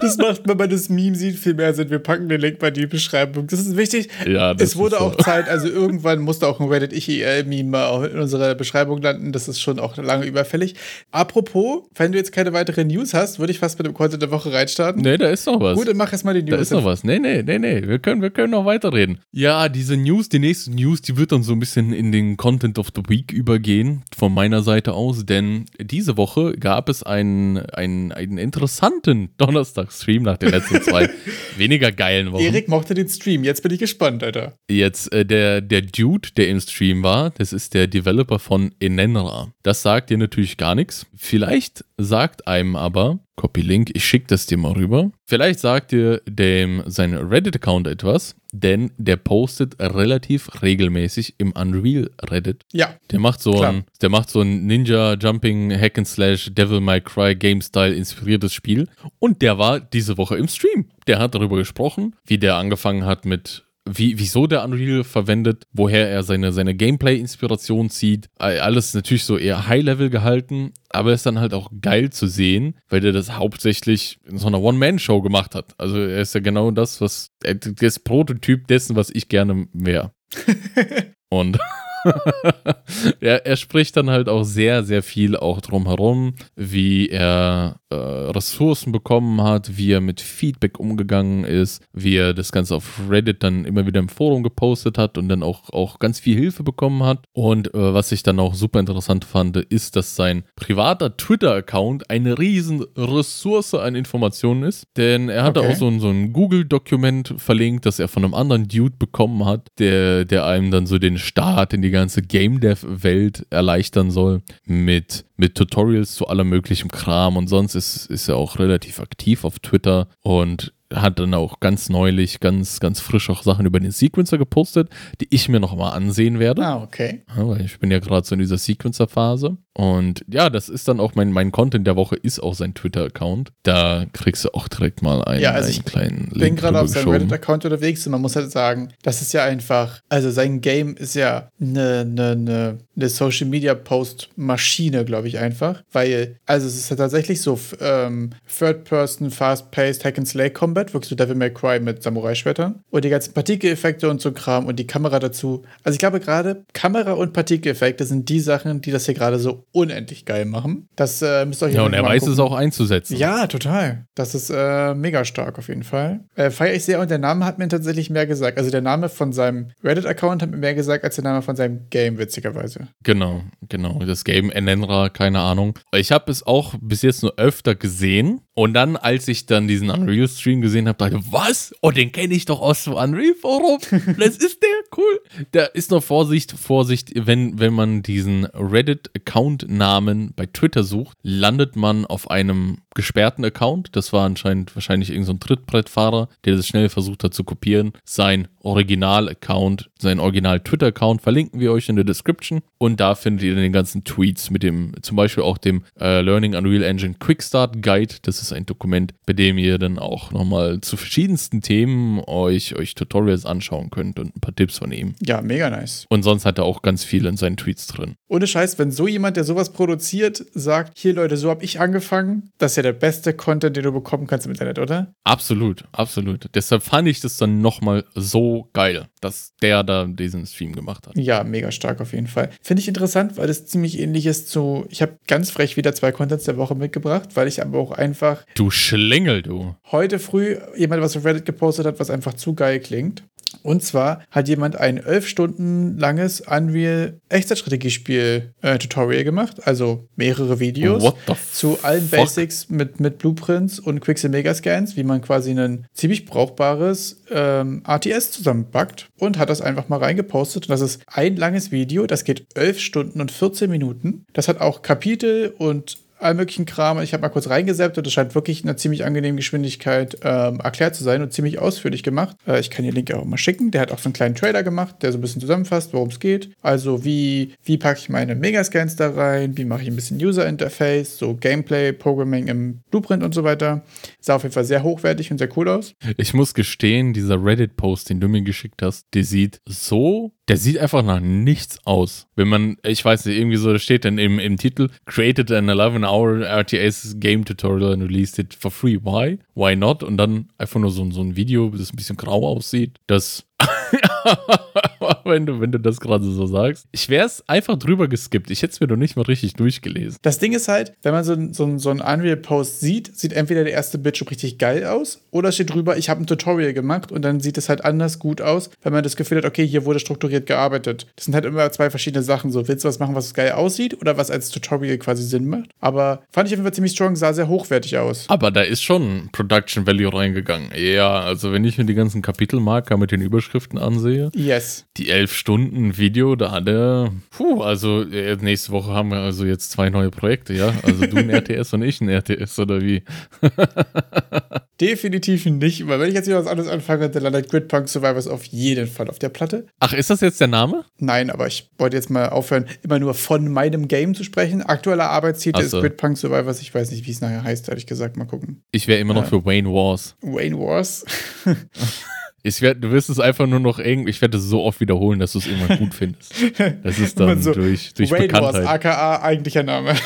Das macht, wenn man das Meme sieht, viel mehr Sinn. Wir packen den Link bei die Beschreibung. Das ist wichtig. Ja, das es wurde ist so. auch Zeit, also irgendwann musste auch ein Reddit-IEL-Meme mal auch in unserer Beschreibung landen. Das ist schon auch lange überfällig. Apropos, wenn du jetzt keine weiteren News hast, würde ich fast mit dem Content der Woche reinstarten. Nee, da ist noch was. Gut, dann mach erst mal die News. Da ist noch was. Nee, nee, nee, nee. Wir können, wir können noch weiterreden. Ja, diese News, die nächste News, die wird dann so ein bisschen in den Content of the Week übergehen, von meiner Seite aus, denn diese Woche gab es einen, einen, einen interessanten Donnerstag-Stream nach den letzten zwei [LAUGHS] weniger geilen Wochen. Erik mochte den Stream. Jetzt bin ich gespannt, Alter. Jetzt äh, der, der Dude, der im Stream war, das ist der Developer von Enenra. Das sagt dir natürlich gar nichts. Vielleicht sagt einem aber, Copy Link, ich schicke das dir mal rüber. Vielleicht sagt dir dem sein Reddit-Account etwas, denn der postet relativ regelmäßig im Unreal Reddit. Ja. Der macht so Klar. ein, der macht so ein Ninja Jumping Hack and Slash Devil May Cry Game Style inspiriertes Spiel und der war diese Woche im Stream. Der hat darüber gesprochen, wie der angefangen hat mit wie, wieso der Unreal verwendet, woher er seine, seine Gameplay-Inspiration zieht. Alles natürlich so eher High-Level gehalten, aber ist dann halt auch geil zu sehen, weil der das hauptsächlich in so einer One-Man-Show gemacht hat. Also er ist ja genau das, was, er- das Prototyp dessen, was ich gerne wäre. [LAUGHS] Und [LAUGHS] er, er spricht dann halt auch sehr, sehr viel auch drumherum, wie er äh, Ressourcen bekommen hat, wie er mit Feedback umgegangen ist, wie er das Ganze auf Reddit dann immer wieder im Forum gepostet hat und dann auch, auch ganz viel Hilfe bekommen hat. Und äh, was ich dann auch super interessant fand, ist, dass sein privater Twitter-Account eine riesen Ressource an Informationen ist. Denn er hatte Okay. auch so ein, so ein Google-Dokument verlinkt, das er von einem anderen Dude bekommen hat, der, der einem dann so den Start in die ganze Game Dev-Welt erleichtern soll mit, mit Tutorials zu allem möglichen Kram und sonst ist, ist er auch relativ aktiv auf Twitter und hat dann auch ganz neulich, ganz, ganz frisch auch Sachen über den Sequencer gepostet, die ich mir noch mal ansehen werde. Ah, okay. Ja, weil ich bin ja gerade so in dieser Sequencer-Phase. Und ja, das ist dann auch mein, mein Content der Woche, ist auch sein Twitter-Account. Da kriegst du auch direkt mal einen, Ja, also einen ich kleinen Link bin gerade auf seinem. Reddit-Account unterwegs und man muss halt sagen, das ist ja einfach, also sein Game ist ja eine, eine, eine, eine Social-Media-Post-Maschine, glaube ich einfach, weil, also es ist ja tatsächlich so ähm, Third-Person, Fast-Paced Hack-and-Slay-Combat, wirklich so Devil May Cry mit Samurai-Schwertern und die ganzen Partikeleffekte und so Kram und die Kamera dazu. Also ich glaube gerade, Kamera und Partikeleffekte sind die Sachen, die das hier gerade so unendlich geil machen. Das äh, müsst ihr euch Ja, und er weiß angucken. es auch einzusetzen. Ja, total. Das ist äh, mega stark auf jeden Fall. Äh, Feiere ich sehr und der Name hat mir tatsächlich mehr gesagt. Also der Name von seinem Reddit-Account hat mir mehr gesagt als der Name von seinem Game, witzigerweise. Genau, genau. Das Game Enenra, keine Ahnung. Ich habe es auch bis jetzt nur öfter gesehen. Und dann, als ich dann diesen Unreal-Stream gesehen habe, dachte ich, was? Oh, den kenne ich doch aus dem Unreal-Forum. [LAUGHS] Das ist der, cool. Da ist noch Vorsicht, Vorsicht, wenn, wenn man diesen Reddit-Account-Namen bei Twitter sucht, landet man auf einem gesperrten Account. Das war anscheinend wahrscheinlich irgendein so ein Trittbrettfahrer, der das schnell versucht hat zu kopieren. Sein Original-Account, sein Original-Twitter-Account verlinken wir euch in der Description. Und da findet ihr dann den ganzen Tweets mit dem, zum Beispiel auch dem äh, Learning Unreal Engine Quick Start Guide. Das ist ein Dokument, bei dem ihr dann auch nochmal zu verschiedensten Themen euch, euch Tutorials anschauen könnt und ein paar Tipps von ihm. Ja, mega nice. Und sonst hat er auch ganz viel in seinen Tweets drin. Ohne Scheiß, wenn so jemand, der sowas produziert, sagt, hier Leute, so habe ich angefangen, das ist ja der beste Content, den du bekommen kannst im Internet, oder? Absolut, absolut. Deshalb fand ich das dann nochmal so geil, dass der da diesen Stream gemacht hat. Ja, mega stark auf jeden Fall. Finde ich interessant, weil das ziemlich ähnlich ist zu, ich habe ganz frech wieder zwei Contents der Woche mitgebracht, weil ich aber auch einfach Du Schlingel, du. heute früh jemand was auf Reddit gepostet hat, was einfach zu geil klingt. Und zwar hat jemand ein elf Stunden langes Unreal Echtzeitstrategiespiel-Tutorial gemacht, also mehrere Videos zu allen fuck? Basics mit, mit Blueprints und Quixel Megascans, wie man quasi ein ziemlich brauchbares ähm, RTS zusammenpackt und hat das einfach mal reingepostet. Und das ist ein langes Video, das geht 11 Stunden und 14 Minuten. Das hat auch Kapitel und all möglichen Kram. Ich habe mal kurz reingesetzt und es scheint wirklich in einer ziemlich angenehmen Geschwindigkeit ähm, erklärt zu sein und ziemlich ausführlich gemacht. Äh, ich kann den Link auch mal schicken. Der hat auch so einen kleinen Trailer gemacht, der so ein bisschen zusammenfasst, worum es geht. Also wie, wie packe ich meine Megascans da rein, wie mache ich ein bisschen User Interface, so Gameplay, Programming im Blueprint und so weiter. Sah auf jeden Fall sehr hochwertig und sehr cool aus. Ich muss gestehen, dieser Reddit-Post, den du mir geschickt hast, der sieht so der sieht einfach nach nichts aus. Wenn man, ich weiß nicht, irgendwie so, steht dann im, im Titel, created an 11-hour RTS game tutorial and released it for free. Why? Why not? Und dann einfach nur so, so ein Video, das ein bisschen grau aussieht, das [LAUGHS] [LAUGHS] [LAUGHS] wenn, du, wenn du das gerade so sagst. Ich wäre es einfach drüber geskippt. Ich hätte es mir noch nicht mal richtig durchgelesen. Das Ding ist halt, wenn man so, so, so einen Unreal-Post sieht, sieht entweder der erste Bildschirm richtig geil aus oder steht drüber, ich habe ein Tutorial gemacht und dann sieht es halt anders gut aus, wenn man das Gefühl hat, okay, hier wurde strukturiert gearbeitet. Das sind halt immer zwei verschiedene Sachen. So, willst du was machen, was geil aussieht oder was als Tutorial quasi Sinn macht? Aber fand ich auf jeden Fall ziemlich strong, sah sehr hochwertig aus. Aber da ist schon Production Value reingegangen. Ja, also wenn ich mir die ganzen Kapitelmarker mit den Überschriften ansehe, yes. die elf Stunden Video, da hat er, puh, also äh, nächste Woche haben wir also jetzt zwei neue Projekte, ja? Also du ein [LAUGHS] RTS und ich ein RTS oder wie? [LAUGHS] Definitiv nicht, weil wenn ich jetzt wieder was anderes anfange, dann landet Gridpunk Survivors auf jeden Fall auf der Platte. Ach, ist das jetzt der Name? Nein, aber ich wollte jetzt mal aufhören, immer nur von meinem Game zu sprechen. Aktueller Arbeitstitel so. ist Gridpunk Survivors. Ich weiß nicht, wie es nachher heißt, ehrlich gesagt. Mal gucken. Ich wäre immer noch äh, für Wayne Wars. Wayne Wars? [LAUGHS] Ich werd, du wirst es einfach nur noch irgendwie, ich werde es so oft wiederholen, dass du es irgendwann gut findest. [LAUGHS] Das ist dann so, durch, durch Wayne Bekanntheit. Wars, aka eigentlicher Name. [LAUGHS]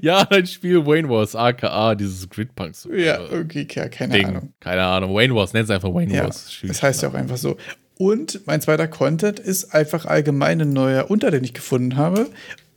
ja, ein Spiel Wayne Wars, aka dieses Gridpunks. Ja, okay, keine Ding. Ahnung. Keine Ahnung. Wayne Wars, nennt es einfach Wayne ja, Wars. Das heißt ja auch einfach so. Und mein zweiter Content ist einfach allgemein ein neuer Unter, den ich gefunden habe.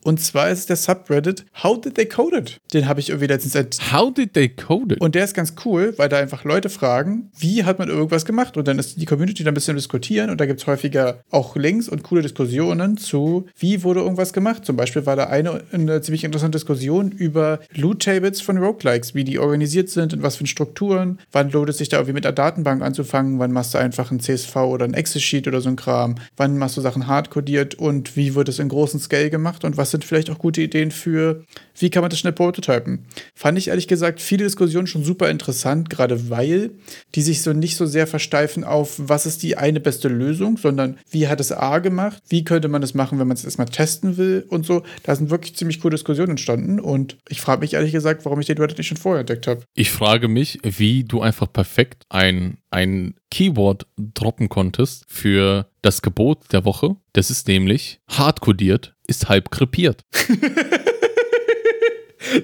Und zwar ist der Subreddit How Did They Code It? Den habe ich irgendwie letztens entdeckt. How Did They Code It? Und der ist ganz cool, weil da einfach Leute fragen, wie hat man irgendwas gemacht? Und dann ist die Community da ein bisschen diskutieren und da gibt es häufiger auch Links und coole Diskussionen zu, wie wurde irgendwas gemacht. Zum Beispiel war da eine, eine ziemlich interessante Diskussion über Loot-Tables von Roguelikes, wie die organisiert sind, in was für Strukturen, wann lohnt es sich da irgendwie mit einer Datenbank anzufangen, wann machst du einfach ein CSV oder ein Excel-Sheet oder so ein Kram, wann machst du Sachen hardcodiert und wie wird es in großen Scale gemacht und was sind vielleicht auch gute Ideen für, wie kann man das schnell prototypen. Fand ich ehrlich gesagt viele Diskussionen schon super interessant, gerade weil die sich so nicht so sehr versteifen auf, was ist die eine beste Lösung, sondern wie hat es A gemacht, wie könnte man es machen, wenn man es erstmal testen will und so. Da sind wirklich ziemlich coole Diskussionen entstanden und ich frage mich ehrlich gesagt, warum ich den Reddit nicht schon vorher entdeckt habe. Ich frage mich, wie du einfach perfekt ein, ein Keyword droppen konntest für das Gebot der Woche. Das ist nämlich hardcodiert ist halb krepiert. [LAUGHS]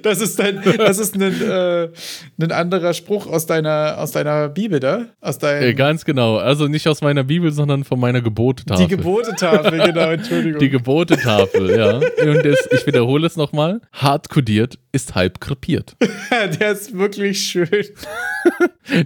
Das ist, dein, das ist ein, äh, ein anderer Spruch aus deiner, aus deiner Bibel, da? Aus deinem äh, Ganz genau. Also nicht aus meiner Bibel, sondern von meiner Gebotetafel. Die Gebotetafel, [LAUGHS] genau, Entschuldigung. Die Gebotetafel, ja. Und das, ich wiederhole es nochmal. Hart kodiert ist halb krepiert. [LAUGHS] Der ist wirklich schön. [LAUGHS]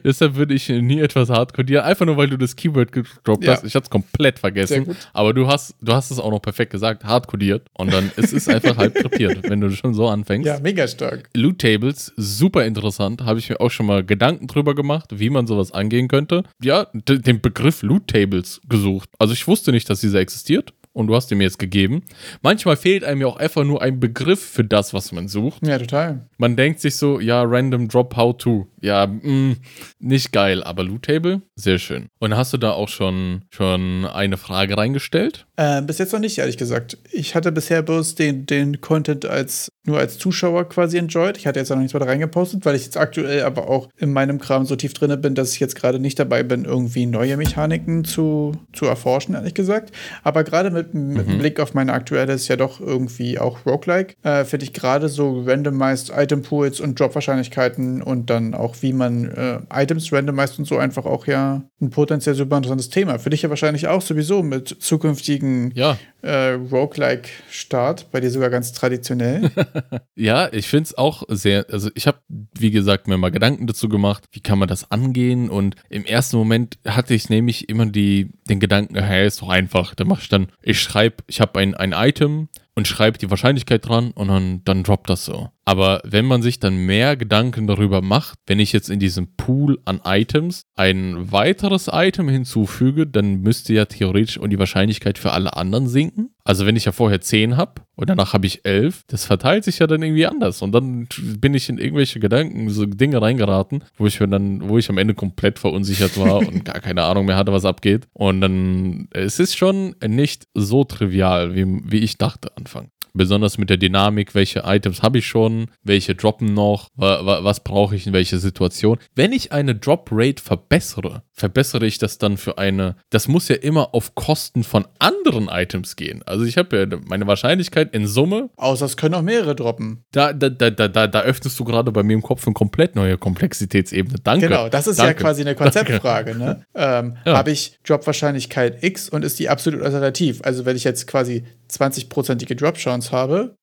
Deshalb würde ich nie etwas hart kodieren, einfach nur weil du das Keyword gedroppt ja. hast. Ich hatte es komplett vergessen. Aber du hast, du hast es auch noch perfekt gesagt, hart kodiert. Und dann ist es einfach halb krepiert, [LAUGHS] wenn du schon so anfängst. Ja, mega stark. Loot Tables, super interessant. Habe ich mir auch schon mal Gedanken drüber gemacht, wie man sowas angehen könnte. Ja, den Begriff Loot Tables gesucht. Also ich wusste nicht, dass dieser existiert und du hast ihn mir jetzt gegeben. Manchmal fehlt einem ja auch einfach nur ein Begriff für das, was man sucht. Ja, total. Man denkt sich so, ja, random drop how to. Ja, mh, mm, nicht geil, aber Loot Table, sehr schön. Und hast du da auch schon, schon eine Frage reingestellt? Äh, bis jetzt noch nicht, ehrlich gesagt. Ich hatte bisher bloß den, den Content als nur als Zuschauer quasi enjoyed. Ich hatte jetzt noch nichts weiter reingepostet, weil ich jetzt aktuell aber auch in meinem Kram so tief drin bin, dass ich jetzt gerade nicht dabei bin, irgendwie neue Mechaniken zu, zu erforschen, ehrlich gesagt. Aber gerade mit, mit mhm. Blick auf meine aktuelle ist ja doch irgendwie auch Roguelike, äh, finde ich gerade so randomized Item Pools und Drop-Wahrscheinlichkeiten und dann auch, wie man äh, Items randomized und so einfach auch ja ein potenziell super interessantes Thema. Für dich ja wahrscheinlich auch sowieso mit zukünftigen ja. Äh, Roguelike-Start, bei dir sogar ganz traditionell. [LAUGHS] ja, ich finde es auch sehr, also ich habe, wie gesagt, mir mal Gedanken dazu gemacht, wie kann man das angehen und im ersten Moment hatte ich nämlich immer die, den Gedanken, hey, ist doch einfach, da mache ich dann, ich schreibe, ich habe ein, ein Item und schreibe die Wahrscheinlichkeit dran und dann, dann droppt das so. Aber wenn man sich dann mehr Gedanken darüber macht, wenn ich jetzt in diesem Pool an Items ein weiteres Item hinzufüge, dann müsste ja theoretisch und die Wahrscheinlichkeit für alle anderen sinken. Also wenn ich ja vorher 10 habe und danach habe ich 11, das verteilt sich ja dann irgendwie anders. Und dann bin ich in irgendwelche Gedanken, so Dinge reingeraten, wo ich dann, wo ich am Ende komplett verunsichert war und gar keine Ahnung mehr hatte, was abgeht. Und dann, es ist schon nicht so trivial, wie, wie ich dachte Anfang besonders mit der Dynamik, welche Items habe ich schon, welche droppen noch, wa wa was brauche ich in welcher Situation. Wenn ich eine Drop Rate verbessere, verbessere ich das dann für eine, das muss ja immer auf Kosten von anderen Items gehen. Also ich habe ja meine Wahrscheinlichkeit in Summe. Außer es können auch mehrere droppen. Da, da, da, da, da, öffnest du gerade bei mir im Kopf eine komplett neue Komplexitätsebene. Danke. Genau, das ist Danke. ja quasi eine Konzeptfrage. Ne? [LAUGHS] Ähm, ja. Habe ich Drop-Wahrscheinlichkeit X und ist die absolut alternativ? Also wenn ich jetzt quasi 20-prozentige Drop-Chance habe,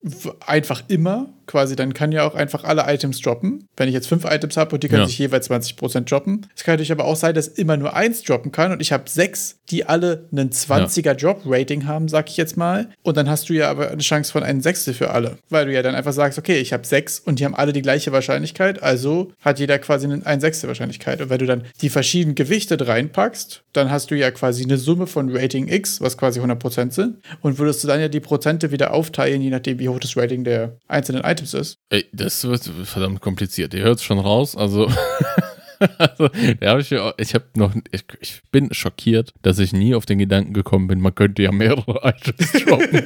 einfach immer quasi, dann kann ja auch einfach alle Items droppen. Wenn ich jetzt fünf Items habe und die können ja. sich jeweils 20% droppen. Es kann natürlich aber auch sein, dass immer nur eins droppen kann und ich habe sechs, die alle einen 20er ja. Drop-Rating haben, sag ich jetzt mal. Und dann hast du ja aber eine Chance von einem Sechstel für alle. Weil du ja dann einfach sagst, okay, ich habe sechs und die haben alle die gleiche Wahrscheinlichkeit, also hat jeder quasi eine ein Sechstel Wahrscheinlichkeit. Und wenn du dann die verschiedenen Gewichte reinpackst, dann hast du ja quasi eine Summe von Rating X, was quasi 100% sind. Und würdest du dann ja die Prozente wieder aufteilen, je nachdem, wie hoch das Rating der einzelnen Items ist. Ey, das wird verdammt kompliziert. Ihr hört es schon raus. Also. [LAUGHS] also, ja, ich, ich habe noch, ich, ich, bin schockiert, dass ich nie auf den Gedanken gekommen bin, man könnte ja mehrere Items [LAUGHS] droppen.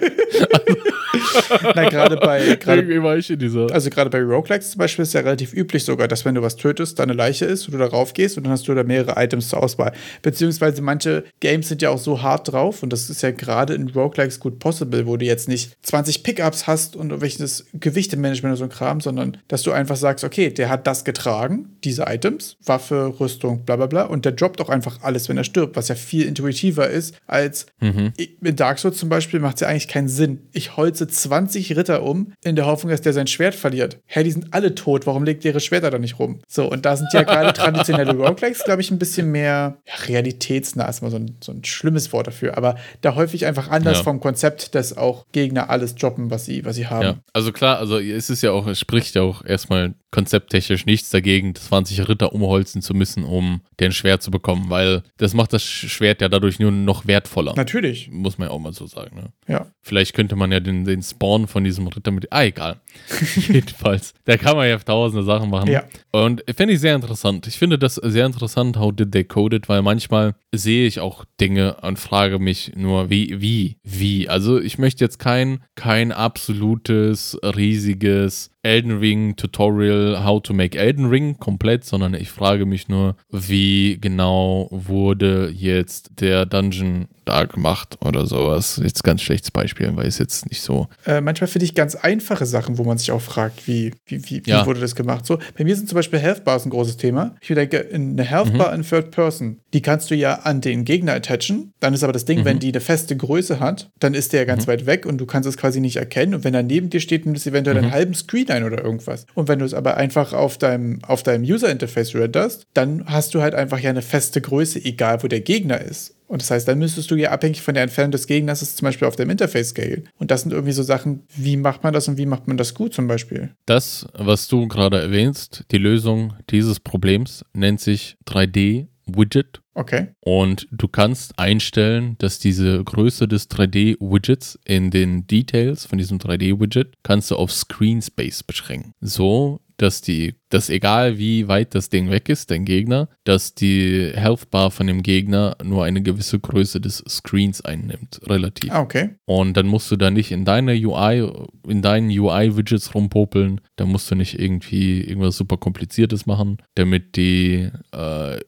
also, Na, gerade bei. Grade, war ich in dieser. Also, gerade bei Roguelikes zum Beispiel ist ja relativ üblich sogar, dass wenn du was tötest, da eine Leiche ist und du darauf gehst und dann hast du da mehrere Items zur Auswahl. Beziehungsweise manche Games sind ja auch so hart drauf und das ist ja gerade in Roguelikes gut possible, wo du jetzt nicht 20 Pickups hast und welches Gewichtemanagement oder so ein Kram, sondern dass du einfach sagst, okay, der hat das getragen, diese Items, Waffe, Rüstung, bla bla bla, und der droppt auch einfach alles, wenn er stirbt, was ja viel intuitiver ist als mhm. in Dark Souls zum Beispiel macht es ja eigentlich keinen Sinn. Ich holze 20 Ritter um, in der Hoffnung, dass der sein Schwert verliert. Hä, die sind alle tot, warum legt ihr ihre Schwerter da nicht rum? So, und da sind ja gerade [LAUGHS] traditionelle Roguelikes, glaube ich, ein bisschen mehr ja, realitätsnah, ist mal so ein, so ein schlimmes Wort dafür, aber da häufig einfach anders ja. vom Konzept, dass auch Gegner alles droppen, was sie, was sie haben. Ja, also klar, also es ist ja auch, es spricht ja auch erstmal konzepttechnisch nichts dagegen, 20 Ritter umholzen zu müssen, um den Schwert zu bekommen, weil das macht das Schwert ja dadurch nur noch wertvoller. Natürlich. Muss man ja auch mal so sagen. Ne? Ja. Vielleicht könnte man ja den, den Spawn von diesem Ritter mit. Ah, egal. [LAUGHS] Jedenfalls. Da kann man ja tausende Sachen machen. Ja. Und finde ich sehr interessant. Ich finde das sehr interessant, how did they code it, weil manchmal sehe ich auch Dinge und frage mich nur, wie, wie, wie. Also ich möchte jetzt kein, kein absolutes, riesiges Elden Ring Tutorial How to Make Elden Ring komplett, sondern ich frage mich nur, wie genau wurde jetzt der Dungeon da gemacht oder sowas. Jetzt ganz schlechtes Beispiel, weil es jetzt nicht so. Äh, manchmal finde ich ganz einfache Sachen, wo man sich auch fragt, wie, wie, wie, ja. wie wurde das gemacht. So, bei mir sind zum Beispiel Health Bars ein großes Thema. Ich denke, eine Health mhm. Bar mhm. in Third Person, die kannst du ja an den Gegner attachen. Dann ist aber das Ding, mhm. wenn die eine feste Größe hat, dann ist der ja ganz mhm. weit weg und du kannst es quasi nicht erkennen. Und wenn er neben dir steht, nimmt es eventuell einen mhm. halben Screen ein oder irgendwas. Und wenn du es aber einfach auf deinem, auf deinem User-Interface renderst, dann hast du halt einfach ja eine feste Größe, egal wo der Gegner ist. Und das heißt, dann müsstest du ja abhängig von der Entfernung des Gegners zum Beispiel auf dem Interface scalen. Und das sind irgendwie so Sachen, wie macht man das und wie macht man das gut zum Beispiel? Das, was du gerade erwähnst, die Lösung dieses Problems nennt sich 3D Widget. Okay. Und du kannst einstellen, dass diese Größe des 3D-Widgets in den Details von diesem 3D-Widget kannst du auf Screen Space beschränken. So, dass die, dass egal wie weit das Ding weg ist, dein Gegner, dass die Health Bar von dem Gegner nur eine gewisse Größe des Screens einnimmt, relativ. Ah, okay. Und dann musst du da nicht in deiner UI, in deinen UI-Widgets rumpopeln, da musst du nicht irgendwie irgendwas super kompliziertes machen, damit die äh,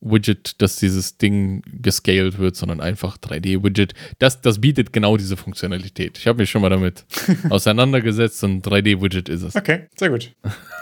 Gegner-Widget, dass dieses Ding gescaled wird, sondern einfach 3D-Widget. Das, das bietet genau diese Funktionalität. Ich habe mich schon mal damit [LAUGHS] auseinandergesetzt und 3D-Widget ist es. Okay, sehr gut.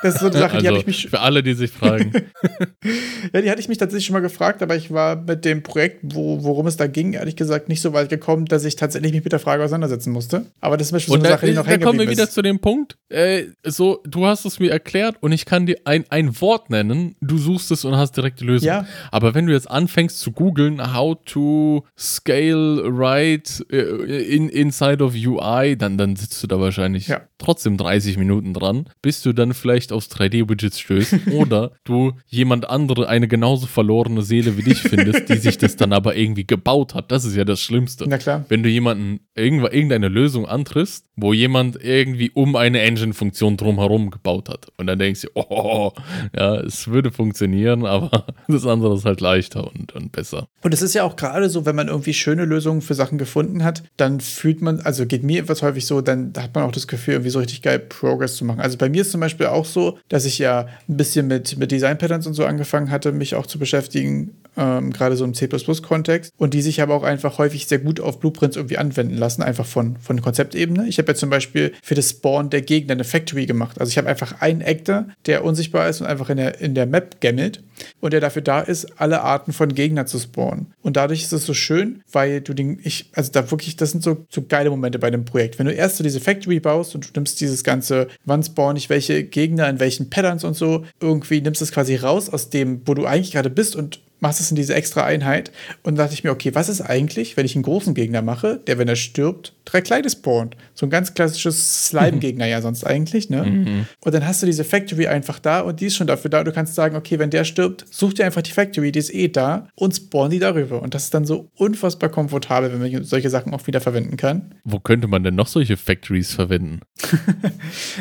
Das ist so eine Sache, also, die hatte ich mich. Für alle, die sich fragen. [LAUGHS] ja, die hatte ich mich tatsächlich schon mal gefragt, aber ich war mit dem Projekt, wo, worum es da ging, ehrlich gesagt nicht so weit gekommen, dass ich tatsächlich mich mit der Frage auseinandersetzen musste. Aber das ist mir schon so eine da, Sache, die noch Da kommen wir wieder zu dem Punkt. Äh, so, du hast es mir erklärt und ich kann dir ein, ein Wort nennen, du suchst es und hast direkt perfekte Lösung. Ja. Aber wenn du jetzt anfängst zu googeln, how to scale right äh, in, inside of UI, dann, dann sitzt du da wahrscheinlich Ja. trotzdem 30 Minuten dran, bis du dann vielleicht aufs 3D-Widget stößt [LAUGHS] oder du jemand andere, eine genauso verlorene Seele wie dich findest, die sich das dann aber irgendwie gebaut hat. Das ist ja das Schlimmste. Na klar. Wenn du jemanden irgendeine Lösung antriffst, wo jemand irgendwie um eine Engine-Funktion drumherum gebaut hat. Und dann denkst du, oh, ja, es würde funktionieren, aber [LAUGHS] das andere ist halt leichter und, und besser. Und es ist ja auch gerade so, wenn man irgendwie schöne Lösungen für Sachen gefunden hat, dann fühlt man, also geht mir etwas häufig so, dann hat man auch das Gefühl, irgendwie so richtig geil Progress zu machen. Also bei mir ist zum Beispiel auch so, dass ich ja ein bisschen mit, mit Design Patterns und so angefangen hatte, mich auch zu beschäftigen, ähm, gerade so im C++-Kontext und die sich aber auch einfach häufig sehr gut auf Blueprints irgendwie anwenden lassen, einfach von, von Konzeptebene. Ich habe ja zum Beispiel für das Spawn der Gegner eine Factory gemacht. Also ich habe einfach einen Actor, der unsichtbar ist und einfach in der, in der Map gammelt und der dafür da ist, alle Arten von Gegner zu spawnen. Und dadurch ist es so schön, weil du den, ich, also da wirklich, das sind so, so geile Momente bei dem Projekt. Wenn du erst so diese Factory baust und du nimmst dieses ganze, wann spawn ich welche Gegner in welchen Patterns und so, irgendwie nimmst es quasi raus aus dem, wo du eigentlich gerade bist und machst es in diese extra Einheit. Und da dachte ich mir, okay, was ist eigentlich, wenn ich einen großen Gegner mache, der, wenn er stirbt, drei kleine spawnt? So ein ganz klassisches Slime-Gegner ja sonst eigentlich, ne? Und dann hast du diese Factory einfach da und die ist schon dafür da. Du kannst sagen, okay, wenn der stirbt, such dir einfach die Factory, die ist eh da und spawn die darüber. Und das ist dann so unfassbar komfortabel, wenn man solche Sachen auch wieder verwenden kann. Wo könnte man denn noch solche Factories verwenden? [LAUGHS]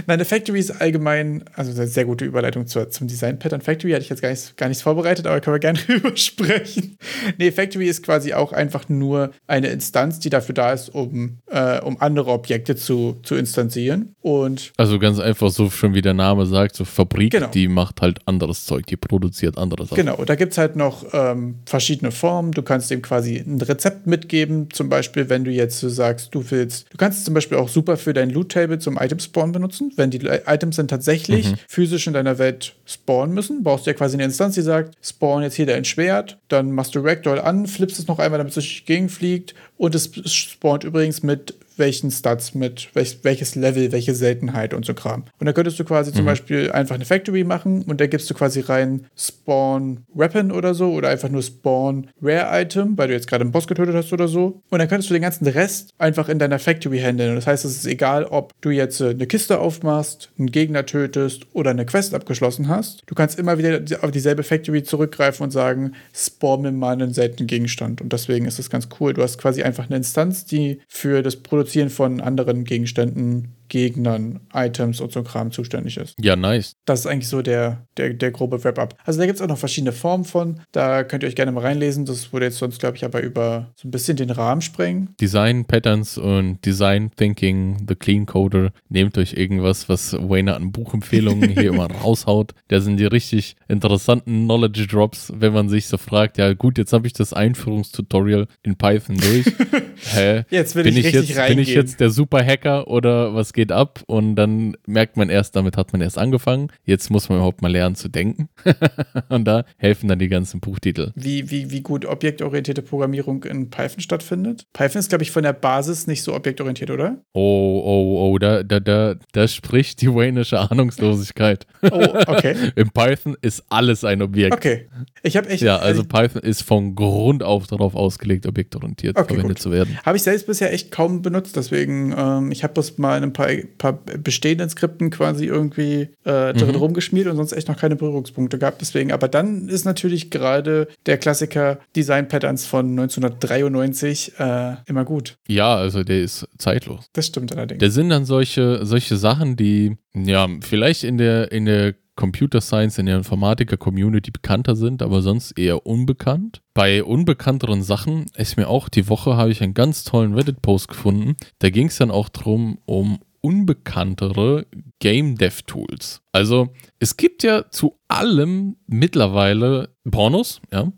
Nein, eine Factory ist allgemein, also eine sehr gute Überleitung zur, zum Design Pattern Factory. Hatte ich jetzt gar nicht, gar nichts vorbereitet, aber können wir gerne [LAUGHS] drüber [LAUGHS] sprechen. Nee, Factory ist quasi auch einfach nur eine Instanz, die dafür da ist, um, äh, um andere Objekte zu, zu instanzieren. Und Also ganz einfach so schon wie der Name sagt, so Fabrik, Genau. die macht halt anderes Zeug, die produziert andere Sachen. Genau, da gibt es halt noch ähm, verschiedene Formen. Du kannst dem quasi ein Rezept mitgeben. Zum Beispiel, wenn du jetzt so sagst, du willst, du kannst es zum Beispiel auch super für dein Loot-Table zum Item-Spawn benutzen. Wenn die Items dann tatsächlich physisch in deiner Welt spawnen müssen, brauchst du ja quasi eine Instanz, die sagt, spawn jetzt hier dein Schwert, dann machst du Ragdoll an, flippst es noch einmal, damit es durch die Gegend fliegt. Und es spawnt übrigens mit welchen Stats, mit welch, welches Level, welche Seltenheit und so Kram. Und da könntest du quasi zum Beispiel einfach eine Factory machen und da gibst du quasi rein Spawn Weapon oder so oder einfach nur Spawn Rare Item, weil du jetzt gerade einen Boss getötet hast oder so. Und dann könntest du den ganzen Rest einfach in deiner Factory handeln. Das heißt, es ist egal, ob du jetzt äh, eine Kiste aufmachst, einen Gegner tötest oder eine Quest abgeschlossen hast. Du kannst immer wieder auf dieselbe Factory zurückgreifen und sagen, spawn mir mal einen seltenen Gegenstand. Und deswegen ist das ganz cool. Du hast quasi einfach eine Instanz, die für das Produzieren von anderen Gegenständen, Gegnern, Items und so Kram zuständig ist. Ja, nice. Das ist eigentlich so der, der, der grobe Wrap-up. Also da gibt es auch noch verschiedene Formen von. Da könnt ihr euch gerne mal reinlesen. Das würde jetzt sonst, glaube ich, aber über so ein bisschen den Rahmen sprengen. Design Patterns und Design Thinking, The Clean Coder. Nehmt euch irgendwas, was Wayne an Buchempfehlungen [LAUGHS] hier immer raushaut. Da sind die richtig interessanten Knowledge Drops, wenn man sich so fragt, ja gut, jetzt habe ich das Einführungstutorial in Python durch. [LAUGHS] Hä? Jetzt will bin ich ich richtig jetzt, bin ich reingehen. jetzt der Superhacker oder was geht ab? Und dann merkt man erst, damit hat man erst angefangen. Jetzt muss man überhaupt mal lernen zu denken. [LAUGHS] und da helfen dann die ganzen Buchtitel. Wie, wie, wie gut objektorientierte Programmierung in Python stattfindet. Python ist, glaube ich, von der Basis nicht so objektorientiert, oder? Oh, oh, oh, da, da, da, da spricht die Wayne'ische Ahnungslosigkeit. Oh, okay. [LAUGHS] In Python ist alles ein Objekt. Okay. Ich habe echt. Ja, also Python ist von Grund auf darauf ausgelegt, objektorientiert Okay, verwendet gut. zu werden. Habe ich selbst bisher echt kaum benutzt, deswegen, ähm, ich habe das mal in ein paar, paar bestehenden Skripten quasi irgendwie äh, drin Mhm. rumgeschmiert und sonst echt noch keine Berührungspunkte gehabt. Deswegen, aber dann ist natürlich gerade der Klassiker Design Patterns von 1993 äh, immer gut. Ja, also der ist zeitlos. Das stimmt allerdings. Da sind dann solche, solche Sachen, die ja vielleicht in der, in der Computer Science, in der Informatiker-Community bekannter sind, aber sonst eher unbekannt. Bei unbekannteren Sachen ist mir auch die Woche habe ich einen ganz tollen Reddit-Post gefunden. Da ging es dann auch drum um unbekanntere Game Dev Tools. Also es gibt ja zu allem mittlerweile Pornos, ja.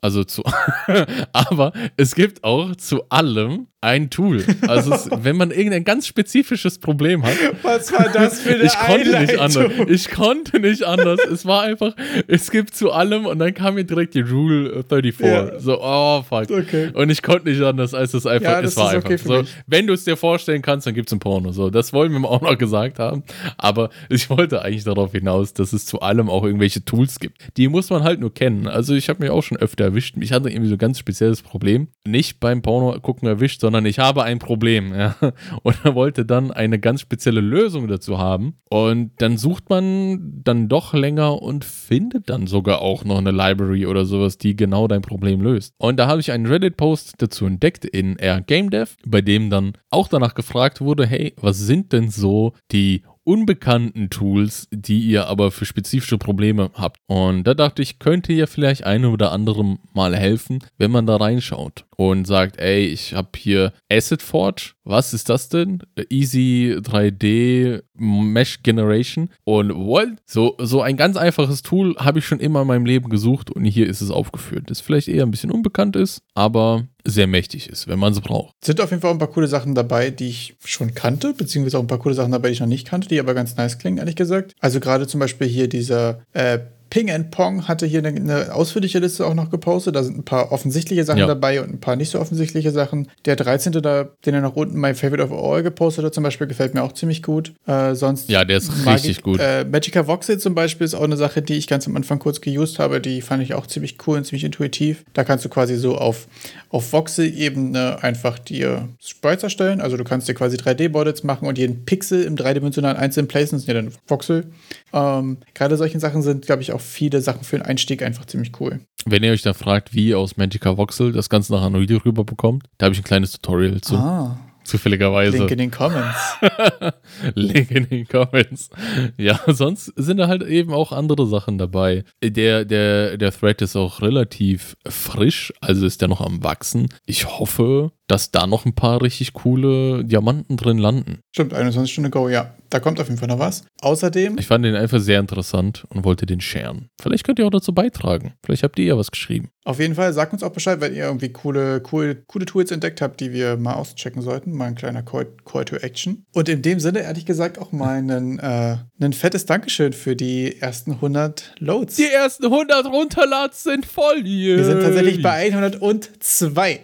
Also zu. [LAUGHS] aber es gibt auch zu allem ein Tool. Also es, [LAUGHS] wenn man irgendein ganz spezifisches Problem hat. Was war das für eine [LAUGHS] Ich konnte nicht anders. Ich konnte nicht anders. es war einfach, es gibt zu allem und dann kam mir direkt die Rule 34. Ja. So, oh fuck. Okay. Und ich konnte nicht anders, als es einfach, Ja, es war ist einfach okay für so. Wenn du es dir vorstellen kannst, dann gibt es ein Porno. So, das wollen wir auch noch gesagt haben. Aber ich wollte eigentlich darauf hinaus, dass es zu allem auch irgendwelche Tools gibt. Die muss man halt nur kennen. Also ich habe mich auch schon öfter erwischt. Ich hatte irgendwie so ein ganz spezielles Problem. Nicht beim Porno gucken erwischt, sondern ich habe ein Problem. Ja. [LAUGHS] Und er wollte dann eine ganz spezielle Lösung dazu haben. Und dann sucht man dann doch länger und findet dann sogar auch noch eine Library oder sowas, die genau dein Problem löst. Und da habe ich einen Reddit-Post dazu entdeckt in Air Game Dev, bei dem dann auch danach gefragt wurde, hey, was sind denn so die unbekannten Tools, die ihr aber für spezifische Probleme habt. Und da dachte ich, könnte ja vielleicht eine oder andere mal helfen, wenn man da reinschaut und sagt, ey, ich habe hier Asset Forge. Was ist das denn? Easy 3D Mesh Generation. Und what? So, so ein ganz einfaches Tool habe ich schon immer in meinem Leben gesucht und hier ist es aufgeführt. Das vielleicht eher ein bisschen unbekannt ist, aber sehr mächtig ist, wenn man es braucht. Sind auf jeden Fall auch ein paar coole Sachen dabei, die ich schon kannte, beziehungsweise auch ein paar coole Sachen dabei, die ich noch nicht kannte, die aber ganz nice klingen, ehrlich gesagt. Also gerade zum Beispiel hier dieser äh, Ping and Pong hatte hier eine, eine ausführliche Liste auch noch gepostet. Da sind ein paar offensichtliche Sachen Ja. dabei und ein paar nicht so offensichtliche Sachen. Der 13. Da, den er nach unten My Favorite of All gepostet hat, zum Beispiel, gefällt mir auch ziemlich gut. Äh, sonst Ja, der ist mag richtig ich, gut. Äh, Magica Voxel zum Beispiel ist auch eine Sache, die ich ganz am Anfang kurz geused habe. Die fand ich auch ziemlich cool und ziemlich intuitiv. Da kannst du quasi so auf, auf Voxel-Ebene einfach dir Sprites erstellen. Also du kannst dir quasi 3D-Models machen und jeden Pixel im dreidimensionalen einzeln placen. Das sind ja dann Voxel. Ähm, Gerade solche Sachen sind, glaube ich, auch viele Sachen für den Einstieg einfach ziemlich cool. Wenn ihr euch dann fragt, wie aus Magica Voxel das Ganze nach Android rüber bekommt, da habe ich ein kleines Tutorial zu. Ah, Zufälligerweise. Link in den Comments. [LAUGHS] Link in den Comments. Ja, sonst sind da halt eben auch andere Sachen dabei. Der, der, der Thread ist auch relativ frisch, also ist der noch am Wachsen. Ich hoffe, dass da noch ein paar richtig coole Diamanten drin landen. Stimmt, 21 Stunden Go, ja. Da kommt auf jeden Fall noch was. Außerdem, Ich fand den einfach sehr interessant und wollte den sharen. Vielleicht könnt ihr auch dazu beitragen. Vielleicht habt ihr ja was geschrieben. auf jeden Fall, sagt uns auch Bescheid, wenn ihr irgendwie coole, cool, coole Tools entdeckt habt, die wir mal auschecken sollten. Mal ein kleiner Call, Call to Action. Und in dem Sinne, ehrlich gesagt, auch mal ein, äh, ein fettes Dankeschön für die ersten 100 Loads. Die ersten 100 Runterlads sind voll hier. wir sind tatsächlich bei 102.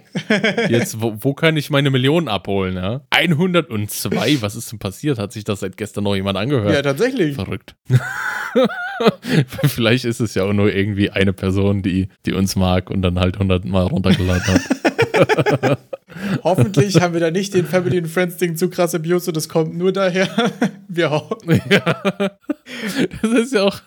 Jetzt, wo, wo kann ich meine Millionen abholen? Ja? 102, [LAUGHS] was ist denn passiert? Hat sich das seit gestern noch jemand angehört? ja, tatsächlich. Verrückt. [LAUGHS] Vielleicht ist es ja auch nur irgendwie eine Person, die, die uns mag und dann halt 100 Mal runtergeladen hat. [LAUGHS] Hoffentlich haben wir da nicht den Family and Friends Ding zu krass abused und das kommt nur daher. wir auch. ja. Das ist ja auch.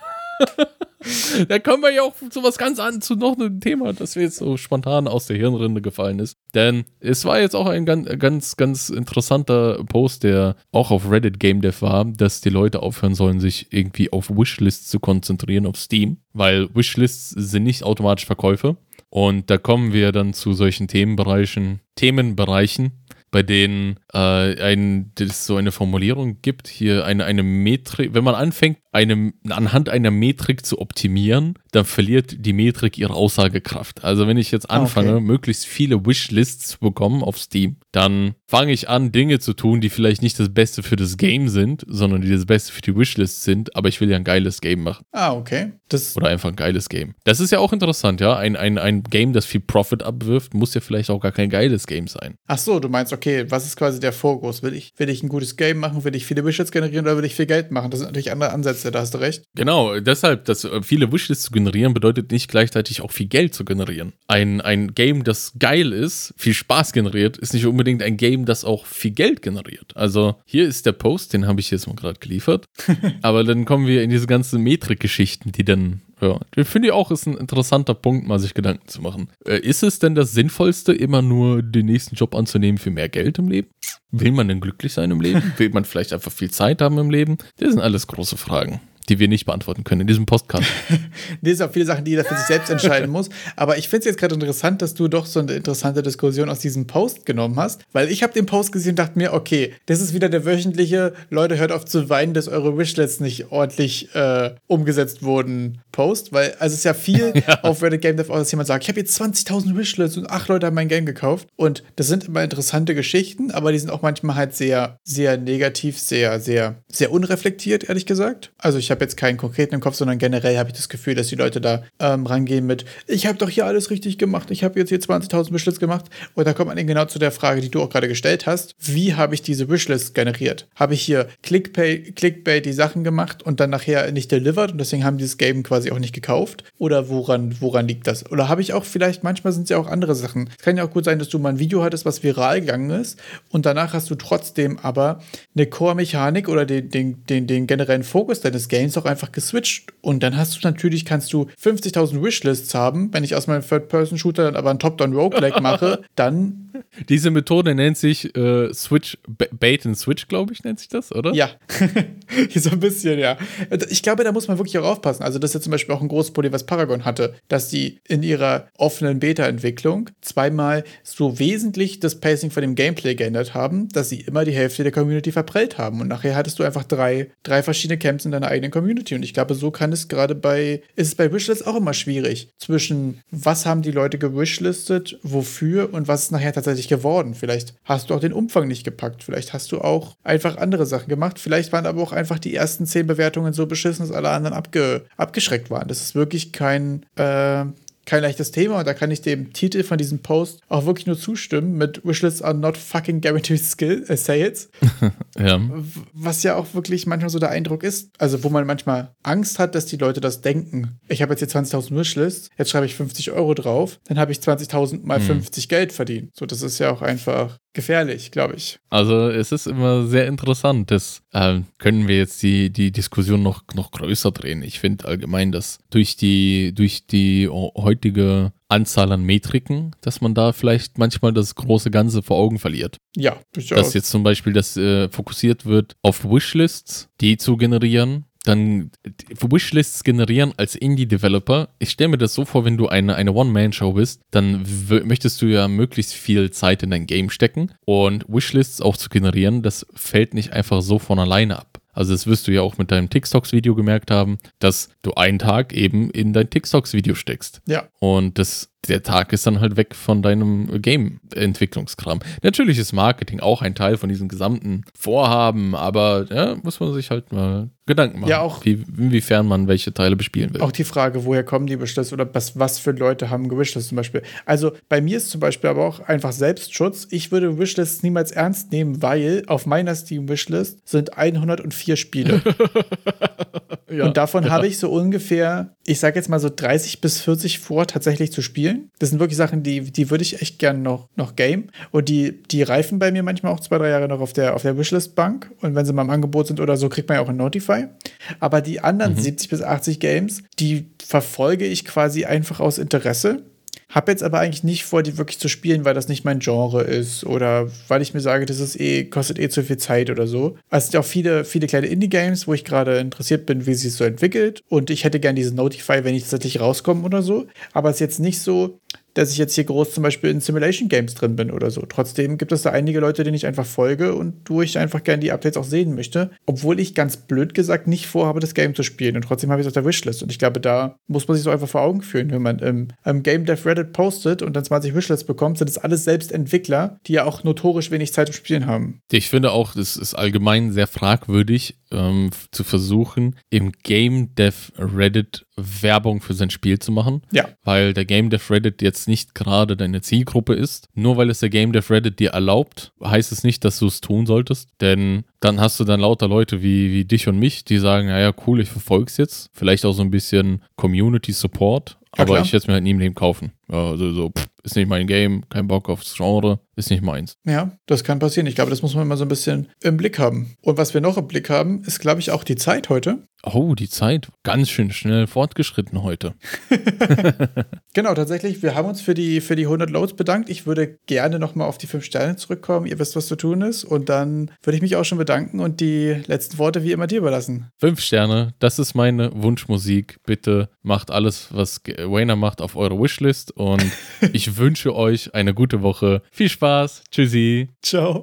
[LAUGHS] da kommen wir ja auch zu was ganz an, zu noch einem Thema, das mir jetzt so spontan aus der Hirnrinde gefallen ist. Denn es war jetzt auch ein ganz, ganz, ganz interessanter Post, der auch auf Reddit Game Dev war, dass die Leute aufhören sollen, sich irgendwie auf Wishlists zu konzentrieren auf Steam, weil Wishlists sind nicht automatisch Verkäufe. Und da kommen wir dann zu solchen Themenbereichen, Themenbereichen, bei denen äh, es so eine Formulierung gibt, hier eine, eine Metrik, wenn man anfängt, eine, anhand einer Metrik zu optimieren, dann verliert die Metrik ihre Aussagekraft. Also wenn ich jetzt Ah, anfange, okay. möglichst viele Wishlists zu bekommen auf Steam, dann fange ich an, Dinge zu tun, die vielleicht nicht das Beste für das Game sind, sondern die das Beste für die Wishlist sind, aber ich will ja ein geiles Game machen. Ah, okay. Das, Oder einfach ein geiles Game. Das ist ja auch interessant, ja. Ein, ein, ein Game, das viel Profit abwirft, muss ja vielleicht auch gar kein geiles Game sein. ach so, du meinst, okay, was ist quasi der Fokus? Will ich, will ich ein gutes Game machen? Will ich viele Wishes generieren oder will ich viel Geld machen? Das sind natürlich andere Ansätze, da hast du recht. Genau, deshalb, dass äh, viele Wishlists zu generieren, bedeutet nicht gleichzeitig auch viel Geld zu generieren. Ein, ein Game, das geil ist, viel Spaß generiert, ist nicht unbedingt ein Game, das auch viel Geld generiert. Also hier ist der Post, den habe ich jetzt mal gerade geliefert. [LAUGHS] Aber dann kommen wir in diese ganzen Metrik-Geschichten, die dann ja, den finde ich auch, ist ein interessanter Punkt, mal sich Gedanken zu machen. Äh, ist es denn das Sinnvollste, immer nur den nächsten Job anzunehmen für mehr Geld im Leben? Will man denn glücklich sein im Leben? [LAUGHS] Will man vielleicht einfach viel Zeit haben im Leben? Das sind alles große Fragen. Die wir nicht beantworten können in diesem Podcast. [LAUGHS] nee, es sind auch viele Sachen, die jeder für sich selbst entscheiden muss. Aber ich finde es jetzt gerade interessant, dass du doch so eine interessante Diskussion aus diesem Post genommen hast, weil ich habe den Post gesehen und dachte mir, okay, das ist wieder der wöchentliche, Leute, hört auf zu weinen, dass eure Wishlists nicht ordentlich äh, umgesetzt wurden, Post, weil also es ist ja viel [LAUGHS] ja. auf Reddit Game Dev, dass jemand sagt, ich habe jetzt 20.000 Wishlists und acht Leute haben mein Game gekauft und das sind immer interessante Geschichten, aber die sind auch manchmal halt sehr, sehr negativ, sehr, sehr, sehr unreflektiert, ehrlich gesagt. Also ich habe jetzt keinen konkreten im Kopf, sondern generell habe ich das Gefühl, dass die Leute da ähm, rangehen mit, ich habe doch hier alles richtig gemacht, ich habe jetzt hier 20.000 Wishlists gemacht und da kommt man eben genau zu der Frage, die du auch gerade gestellt hast, wie habe ich diese Wishlists generiert? Habe ich hier Clickbait, Clickbait die Sachen gemacht und dann nachher nicht delivered und deswegen haben dieses Game quasi auch nicht gekauft? Oder woran, woran liegt das? Oder habe ich auch vielleicht, manchmal sind es ja auch andere Sachen. Es kann ja auch gut sein, dass du mal ein Video hattest, was viral gegangen ist und danach hast du trotzdem aber eine Core-Mechanik oder den, den, den, den generellen Fokus deines Games auch einfach geswitcht. Und dann hast du natürlich, kannst du 50.000 Wishlists haben. Wenn ich aus meinem Third-Person-Shooter dann aber einen Top-Down-Roguelike [LAUGHS] mache, dann. Diese Methode nennt sich äh, Switch, Bait and Switch, glaube ich, nennt sich das, oder? Ja. [LAUGHS] so ein bisschen, ja. Ich glaube, da muss man wirklich auch aufpassen. Also, das ist ja zum Beispiel auch ein großes Problem, was Paragon hatte, dass die in ihrer offenen Beta-Entwicklung zweimal so wesentlich das Pacing von dem Gameplay geändert haben, dass sie immer die Hälfte der Community verprellt haben. Und nachher hattest du einfach drei, drei verschiedene Camps in deiner eigenen Community. Und ich glaube, so kann es gerade bei, ist es bei Wishlists auch immer schwierig. Zwischen was haben die Leute gewishlistet, wofür und was ist nachher tatsächlich geworden. Vielleicht hast du auch den Umfang nicht gepackt. Vielleicht hast du auch einfach andere Sachen gemacht. Vielleicht waren aber auch einfach die ersten zehn Bewertungen so beschissen, dass alle anderen abge, abgeschreckt waren. Das ist wirklich kein, äh, kein leichtes Thema und da kann ich dem Titel von diesem Post auch wirklich nur zustimmen mit Wishlists are not fucking guaranteed skill, äh, sales. [LAUGHS] ja. Was ja auch wirklich manchmal so der Eindruck ist, also wo man manchmal Angst hat, dass die Leute das denken. Ich habe jetzt hier 20.000 Wishlists, jetzt schreibe ich 50 Euro drauf, dann habe ich 20.000 mal hm. 50 Geld verdient. So, das ist ja auch einfach gefährlich, glaube ich. Also es ist immer sehr interessant. Das äh, können wir jetzt die, die Diskussion noch, noch größer drehen. Ich finde allgemein, dass durch die, durch die heutige Anzahl an Metriken, dass man da vielleicht manchmal das große Ganze vor Augen verliert. Ja, durchaus. Dass jetzt zum Beispiel das äh, fokussiert wird auf Wishlists, die zu generieren dann Wishlists generieren als Indie-Developer. Ich stelle mir das so vor, wenn du eine, eine One-Man-Show bist, dann möchtest du ja möglichst viel Zeit in dein Game stecken und Wishlists auch zu generieren, das fällt nicht einfach so von alleine ab. Also das wirst du ja auch mit deinem TikToks-Video gemerkt haben, dass du einen Tag eben in dein TikToks-Video steckst. Ja. Und das der Tag ist dann halt weg von deinem Game-Entwicklungskram. Natürlich ist Marketing auch ein Teil von diesem gesamten Vorhaben, aber ja, muss man sich halt mal Gedanken machen, ja, auch, wie, inwiefern man welche Teile bespielen will. Auch die Frage, woher kommen die Wishlist oder was, was für Leute haben Wishlist zum Beispiel. Also bei mir ist zum Beispiel aber auch einfach Selbstschutz. Ich würde Wishlists niemals ernst nehmen, weil auf meiner Steam-Wishlist sind 104 Spiele. [LAUGHS] ja, Und davon ja. habe ich so ungefähr, ich sage jetzt mal so 30 bis 40 vor, tatsächlich zu spielen spielen. Das sind wirklich Sachen, die, die würde ich echt gerne noch, noch game. Und die, die reifen bei mir manchmal auch zwei, drei Jahre noch auf der, auf der Wishlist-Bank. Und wenn sie mal im Angebot sind oder so, kriegt man ja auch ein Notify. Aber die anderen mhm. 70 bis 80 Games, die verfolge ich quasi einfach aus Interesse. Hab jetzt aber eigentlich nicht vor, die wirklich zu spielen, weil das nicht mein Genre ist oder weil ich mir sage, das ist eh, kostet eh zu viel Zeit oder so. Also es sind auch viele, viele kleine Indie-Games, wo ich gerade interessiert bin, wie sie es so entwickelt. Und ich hätte gern diesen Notify, wenn ich tatsächlich rauskomme oder so. Aber es ist jetzt nicht so, dass ich jetzt hier groß zum Beispiel in Simulation Games drin bin oder so. Trotzdem gibt es da einige Leute, denen ich einfach folge und wo ich einfach gerne die Updates auch sehen möchte. Obwohl ich ganz blöd gesagt nicht vorhabe, das Game zu spielen. Und trotzdem habe ich es auf der Wishlist. Und ich glaube, da muss man sich so einfach vor Augen führen. Wenn man im, im Game Dev Reddit postet und dann 20 Wishlists bekommt, sind es alles selbst Entwickler, die ja auch notorisch wenig Zeit zum Spielen haben. Ich finde auch, es ist allgemein sehr fragwürdig, ähm, zu versuchen, im Game Dev Reddit Werbung für sein Spiel zu machen. Ja. Weil der Game Dev Reddit jetzt nicht gerade deine Zielgruppe ist. Nur weil es der Game Dev Reddit dir erlaubt, heißt es nicht, dass du es tun solltest. Denn dann hast du dann lauter Leute wie, wie dich und mich, die sagen, naja, cool, ich verfolge es jetzt. Vielleicht auch so ein bisschen Community Support. Ja, aber klar. ich werde es mir halt nie im Leben kaufen. Also so, pff, ist nicht mein Game, kein Bock aufs Genre. Ist nicht meins. Ja, das kann passieren. Ich glaube, das muss man mal so ein bisschen im Blick haben. Und was wir noch im Blick haben, ist, glaube ich, auch die Zeit heute. Oh, die Zeit. Ganz schön schnell fortgeschritten heute. [LAUGHS] genau, tatsächlich. Wir haben uns für die, für die 100 Loads bedankt. Ich würde gerne nochmal auf die 5 Sterne zurückkommen. Ihr wisst, was zu tun ist. Und dann würde ich mich auch schon bedanken und die letzten Worte wie immer dir überlassen. Fünf Sterne, das ist meine Wunschmusik. Bitte macht alles, was Wayner macht, auf eure Wishlist. Und [LAUGHS] ich wünsche euch eine gute Woche. Viel Spaß. Tschüssi. Ciao.